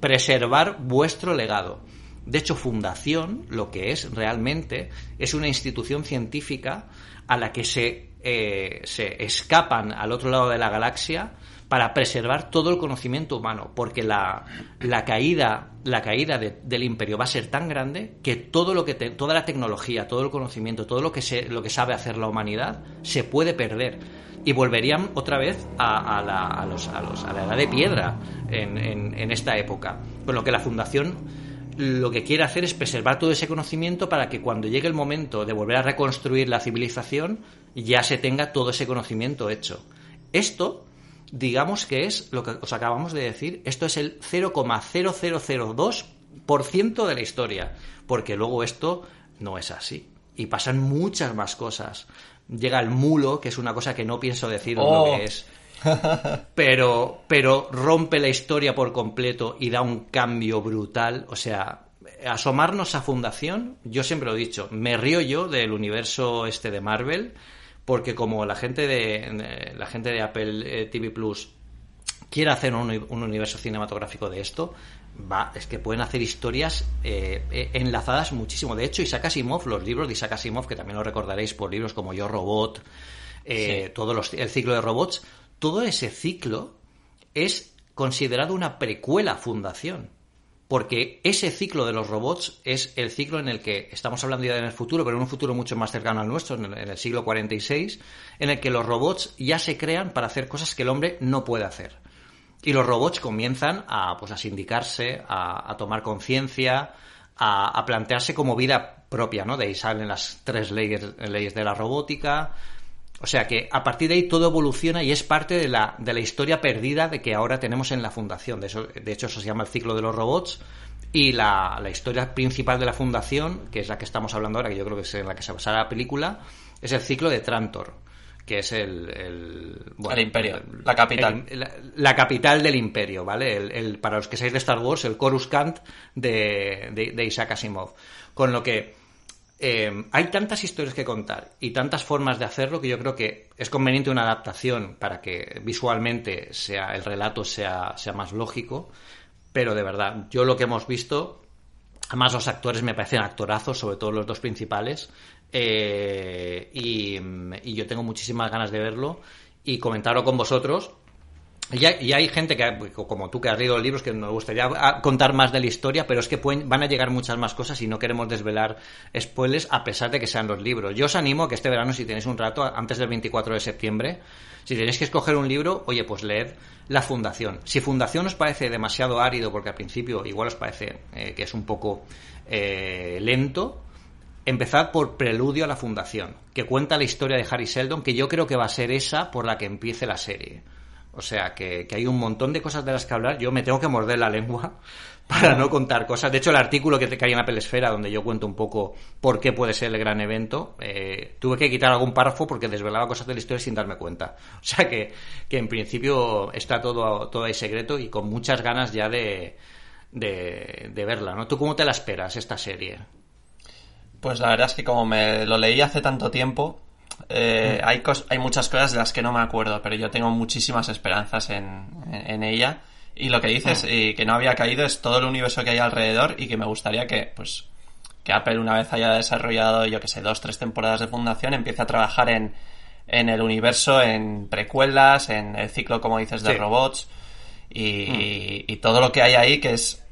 preservar vuestro legado. De hecho, Fundación, lo que es realmente, es una institución científica a la que se, eh, se escapan al otro lado de la galaxia para preservar todo el conocimiento humano, porque la, la caída, la caída del imperio va a ser tan grande que todo lo que toda la tecnología, todo el conocimiento, todo lo que se, lo que sabe hacer la humanidad se puede perder y volverían otra vez a, la, a, los, a, los, a la edad de piedra en, en, esta época. Con lo que la fundación lo que quiere hacer es preservar todo ese conocimiento para que cuando llegue el momento de volver a reconstruir la civilización ya se tenga todo ese conocimiento hecho. Esto digamos que es lo que os acabamos de decir, esto es el 0,0002% de la historia, porque luego esto no es así. Y pasan muchas más cosas. Llega el mulo, que es una cosa que no pienso decir lo oh. que es. Pero, pero rompe la historia por completo y da un cambio brutal. O sea, asomarnos a Fundación, yo siempre lo he dicho, me río yo del universo este de Marvel porque como la gente de la gente de Apple eh, TV Plus quiere hacer un, universo cinematográfico de esto, va, es que pueden hacer historias eh, enlazadas muchísimo. De hecho, Isaac Asimov, los libros de Isaac Asimov, que también lo recordaréis por libros como Yo Robot, eh, el ciclo de robots, todo ese ciclo es considerado una precuela Fundación. Porque ese ciclo de los robots es el ciclo en el que estamos hablando ya en el futuro, pero en un futuro mucho más cercano al nuestro, en el, siglo 46, en el que los robots ya se crean para hacer cosas que el hombre no puede hacer. Y los robots comienzan a, pues, a sindicarse, a, tomar conciencia, a, plantearse como vida propia, ¿no? De ahí salen las tres leyes, leyes de la robótica, o sea que a partir de ahí todo evoluciona y es parte de la, de la historia perdida de que ahora tenemos en la fundación. De, eso, de hecho, eso se llama el ciclo de los robots. Y la, la, historia principal de la fundación, que es la que estamos hablando ahora, que yo creo que es en la que se basará la película, es el ciclo de Trantor, que es el... El, imperio, la capital. la, capital del imperio, ¿vale? El, para los que seáis de Star Wars, el Coruscant de, de, de Isaac Asimov. Con lo que eh, hay tantas historias que contar y tantas formas de hacerlo que yo creo que es conveniente una adaptación para que visualmente sea el relato sea, sea más lógico. Pero de verdad, yo lo que hemos visto, además los actores me parecen actorazos, sobre todo los dos principales, eh, y, y yo tengo muchísimas ganas de verlo y comentarlo con vosotros y hay, gente que, como tú que has leído libros, que nos gustaría contar más de la historia, pero es que van a llegar muchas más cosas y no queremos desvelar spoilers a pesar de que sean los libros. Yo os animo a que este verano, si tenéis un rato, antes del 24 de septiembre, si tenéis que escoger un libro, oye, pues leed La Fundación. Si Fundación os parece demasiado árido, porque al principio igual os parece eh, que es un poco eh, lento, empezad por Preludio a la Fundación, que cuenta la historia de Harry Seldon, que yo creo que va a ser esa por la que empiece la serie. O sea, que, hay un montón de cosas de las que hablar. Yo me tengo que morder la lengua para no contar cosas. De hecho, el artículo que te cae en Apple Esfera, donde yo cuento un poco por qué puede ser el gran evento, eh, tuve que quitar algún párrafo porque desvelaba cosas de la historia sin darme cuenta. O sea, que, que en principio está todo, todo ahí secreto y con muchas ganas ya de, de, de verla, ¿no? ¿Tú cómo te la esperas, esta serie? Pues la verdad es que como me lo leí hace tanto tiempo, eh, hay, hay muchas cosas de las que no me acuerdo, pero yo tengo muchísimas esperanzas en, ella. Y lo que dices, mm. y que no había caído, es todo el universo que hay alrededor y que me gustaría que, pues, que Apple, una vez haya desarrollado, yo que sé, dos, tres temporadas de fundación, empiece a trabajar en, en el universo, en precuelas, en el ciclo, como dices, de robots y, y, todo lo que hay ahí que es mm,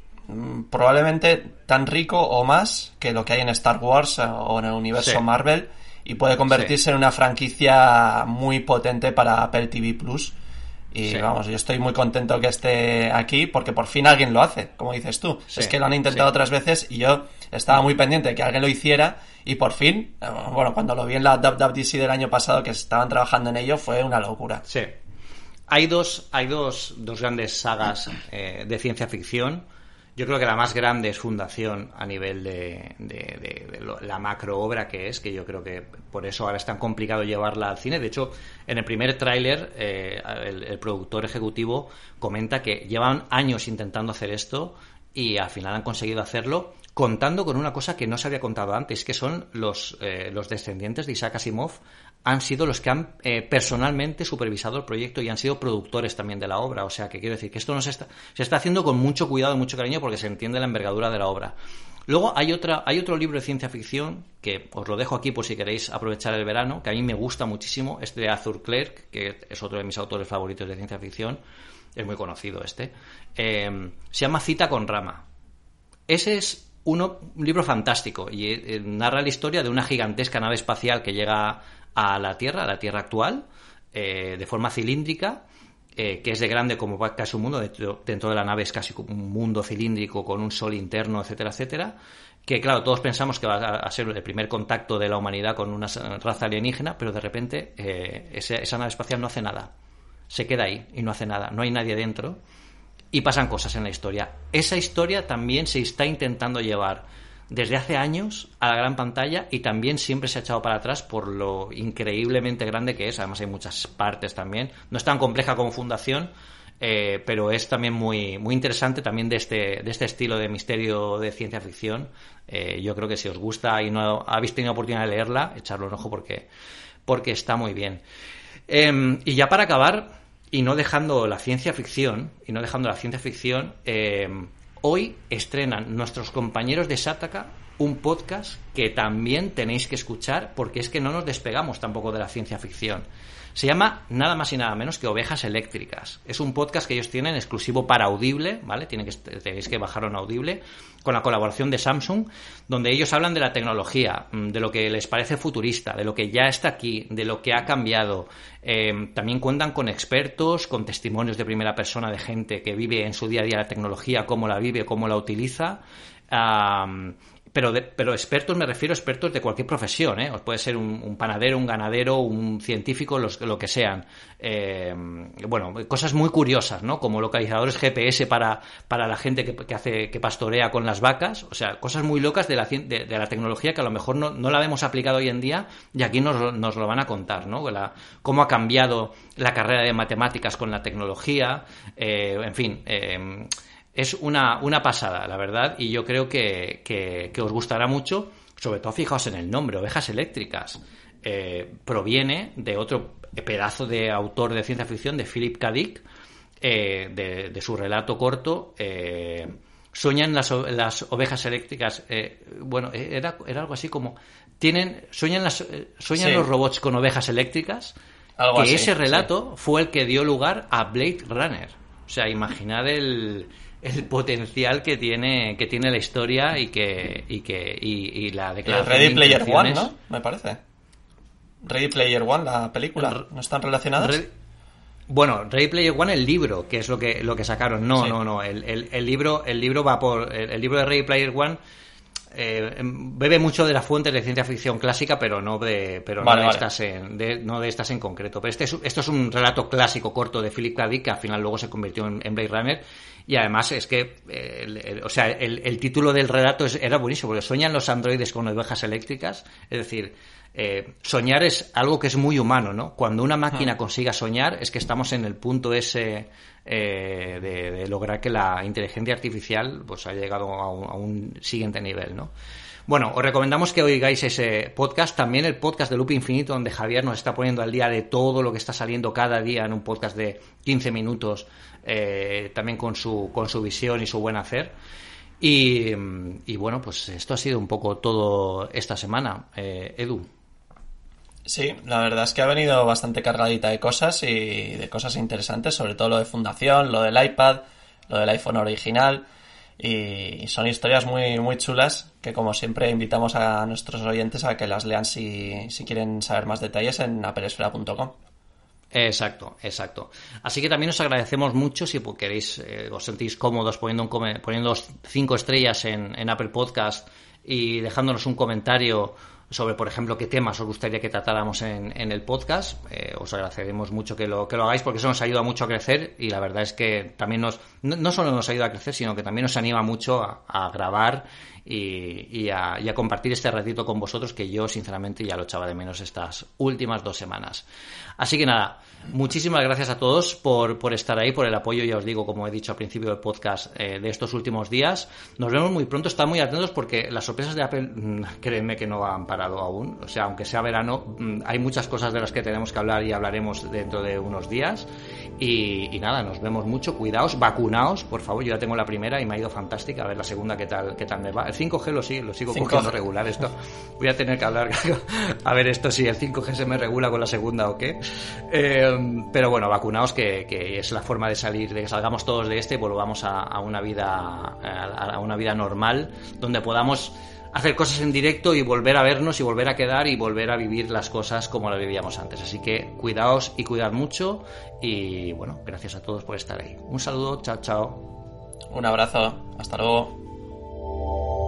probablemente tan rico o más que lo que hay en Star Wars o en el universo Marvel y puede convertirse en una franquicia muy potente para Apple TV Plus. Y vamos, yo estoy muy contento que esté aquí porque por fin alguien lo hace, como dices tú. Es que lo han intentado otras veces y yo estaba muy pendiente de que alguien lo hiciera y por fin, eh, bueno, cuando lo vi en la WWDC del año pasado que estaban trabajando en ello fue una locura. Sí. Hay dos, hay dos, dos grandes sagas eh, de ciencia ficción yo creo que la más grande es Fundación a nivel de, la macro obra que es, que yo creo que por eso ahora es tan complicado llevarla al cine. De hecho, en el primer tráiler, eh, el, productor ejecutivo comenta que llevan años intentando hacer esto y al final han conseguido hacerlo contando con una cosa que no se había contado antes, que son los, eh, los descendientes de Isaac Asimov han sido los que han eh, personalmente supervisado el proyecto y han sido productores también de la obra. O sea, que quiero decir que esto no se está, se está haciendo con mucho cuidado y mucho cariño porque se entiende la envergadura de la obra. Luego hay, otra, hay otro libro de ciencia ficción que os lo dejo aquí por si queréis aprovechar el verano, que a mí me gusta muchísimo, este de Arthur Clarke, que es otro de mis autores favoritos de ciencia ficción, es muy conocido este, eh, se llama Cita con Rama. Ese es uno, un libro fantástico y eh, narra la historia de una gigantesca nave espacial que llega a la Tierra, a la Tierra actual, eh, de forma cilíndrica, eh, que es de grande como casi un mundo, dentro, de la nave es casi un mundo cilíndrico con un sol interno, etcétera, etcétera, que claro, todos pensamos que va a ser el primer contacto de la humanidad con una raza alienígena, pero de repente eh, esa, nave espacial no hace nada, se queda ahí y no hace nada, no hay nadie dentro y pasan cosas en la historia. Esa historia también se está intentando llevar desde hace años a la gran pantalla y también siempre se ha echado para atrás por lo increíblemente grande que es. Además hay muchas partes también. No es tan compleja como Fundación, eh, pero es también muy, muy interesante también de este, de este estilo de misterio de ciencia ficción. Eh, yo creo que si os gusta y no habéis tenido oportunidad de leerla, echarlo un ojo porque, porque está muy bien. Em, y ya para acabar, y no dejando la ciencia ficción, y no dejando la ciencia ficción, em, hoy estrenan nuestros compañeros de Sataka un podcast que también tenéis que escuchar porque es que no nos despegamos tampoco de la ciencia ficción. Se llama nada más y nada menos que Ovejas Eléctricas. Es un podcast que ellos tienen exclusivo para Audible, ¿vale? Tienen que, tenéis que bajarlo en Audible, con la colaboración de Samsung, donde ellos hablan de la tecnología, mm, de lo que les parece futurista, de lo que ya está aquí, de lo que ha cambiado. Eh, también cuentan con expertos, con testimonios de primera persona de gente que vive en su día a día la tecnología, cómo la vive, cómo la utiliza pero, pero expertos me refiero a expertos de cualquier profesión, ¿eh? puede ser un, panadero, un ganadero, un científico, los, lo que sean. Eh, bueno, cosas muy curiosas, ¿no? Como localizadores GPS para, para la gente que, hace, que pastorea con las vacas. O sea, cosas muy locas de la, de, la tecnología que a lo mejor no, no, la hemos aplicado hoy en día y aquí nos, nos lo van a contar, ¿no? cómo ha cambiado la carrera de matemáticas con la tecnología, eh, en fin. Eh, es una, una pasada, la verdad, y yo creo que, que, os gustará mucho, sobre todo fijaos en el nombre, Ovejas Eléctricas. Eh, proviene de otro pedazo de autor de ciencia ficción, de Philip K. Dick, eh, de, su relato corto. Eh, sueñan las, las, ovejas eléctricas. bueno, era, era, algo así como. Tienen, sueñan las, sueñan los robots con ovejas eléctricas. que ese relato fue el que dio lugar a Blade Runner. O sea, imaginad el, el potencial que tiene que tiene la historia y que y que y, la declaración Ready Player One no me parece. Ready Player One la película. No están relacionadas bueno Ready Player One el libro que es lo que lo que sacaron. No no no el, el, libro el libro va por el, libro de Ready Player One eh, bebe mucho de las fuentes de ciencia ficción clásica, pero no de, pero no, de estas en, no de estas en concreto. Pero este esto es un relato clásico corto de Philip K. Dick que al final luego se convirtió en, en Blade Runner y además es que, eh, o sea, el, título del relato era buenísimo, porque sueñan los androides con ovejas eléctricas. Es decir, eh, soñar es algo que es muy humano, ¿no? Cuando una máquina ah. consiga soñar es que estamos en el punto ese eh, de, lograr que la inteligencia artificial pues haya llegado a un, a un siguiente nivel, ¿no? Bueno, os recomendamos que oigáis ese podcast, también el podcast de Loop Infinito, donde Javier nos está poniendo al día de todo lo que está saliendo cada día en un podcast de 15 minutos, eh, también con su, con su visión y su buen hacer. Y, bueno, pues esto ha sido un poco todo esta semana. Eh, Edu. Sí, la verdad es que ha venido bastante cargadita de cosas y de cosas interesantes, sobre todo lo de fundación, lo del iPad, lo del iPhone original. Y son historias muy, muy chulas que como siempre invitamos a nuestros oyentes a que las lean si, si quieren saber más detalles en aperesfera.com. Exacto, exacto. Así que también os agradecemos mucho si queréis, eh, os sentís cómodos poniendo, un, poniendo cinco estrellas en, en Apple Podcast y dejándonos un comentario sobre, por ejemplo, qué temas os gustaría que tratáramos en, en el podcast. Eh, os agradeceremos mucho que lo, que lo hagáis porque eso nos ayuda mucho a crecer y la verdad es que también nos, no, solo nos ayuda a crecer, sino que también nos anima mucho a, grabar y, a, y, a, compartir este ratito con vosotros que yo, sinceramente, ya lo echaba de menos estas últimas dos semanas. Así que nada, muchísimas gracias a todos por, por estar ahí, por el apoyo, ya os digo, como he dicho al principio del podcast, eh, de estos últimos días. Nos vemos muy pronto, están muy atentos porque las sorpresas de Apple, mm, créeme que no han parado aún. O sea, aunque sea verano, mm, hay muchas cosas de las que tenemos que hablar y hablaremos dentro de unos días. Y, nada, nos vemos mucho, cuidaos, vacunaos, por favor, yo ya tengo la primera y me ha ido fantástica, a ver la segunda qué tal, qué tal me va. El 5G lo sigo, lo sigo cogiendo regular esto. Voy a tener que hablar, a ver esto si el 5G se me regula con la segunda o qué. Eh, pero bueno, vacunaos que, es la forma de salir, de que salgamos todos de este y volvamos a, una vida, a una vida normal, donde podamos hacer cosas en directo y volver a vernos y volver a quedar y volver a vivir las cosas como las vivíamos antes. Así que cuidaos y cuidad mucho y bueno, gracias a todos por estar ahí. Un saludo, chao, chao. Un abrazo, hasta luego.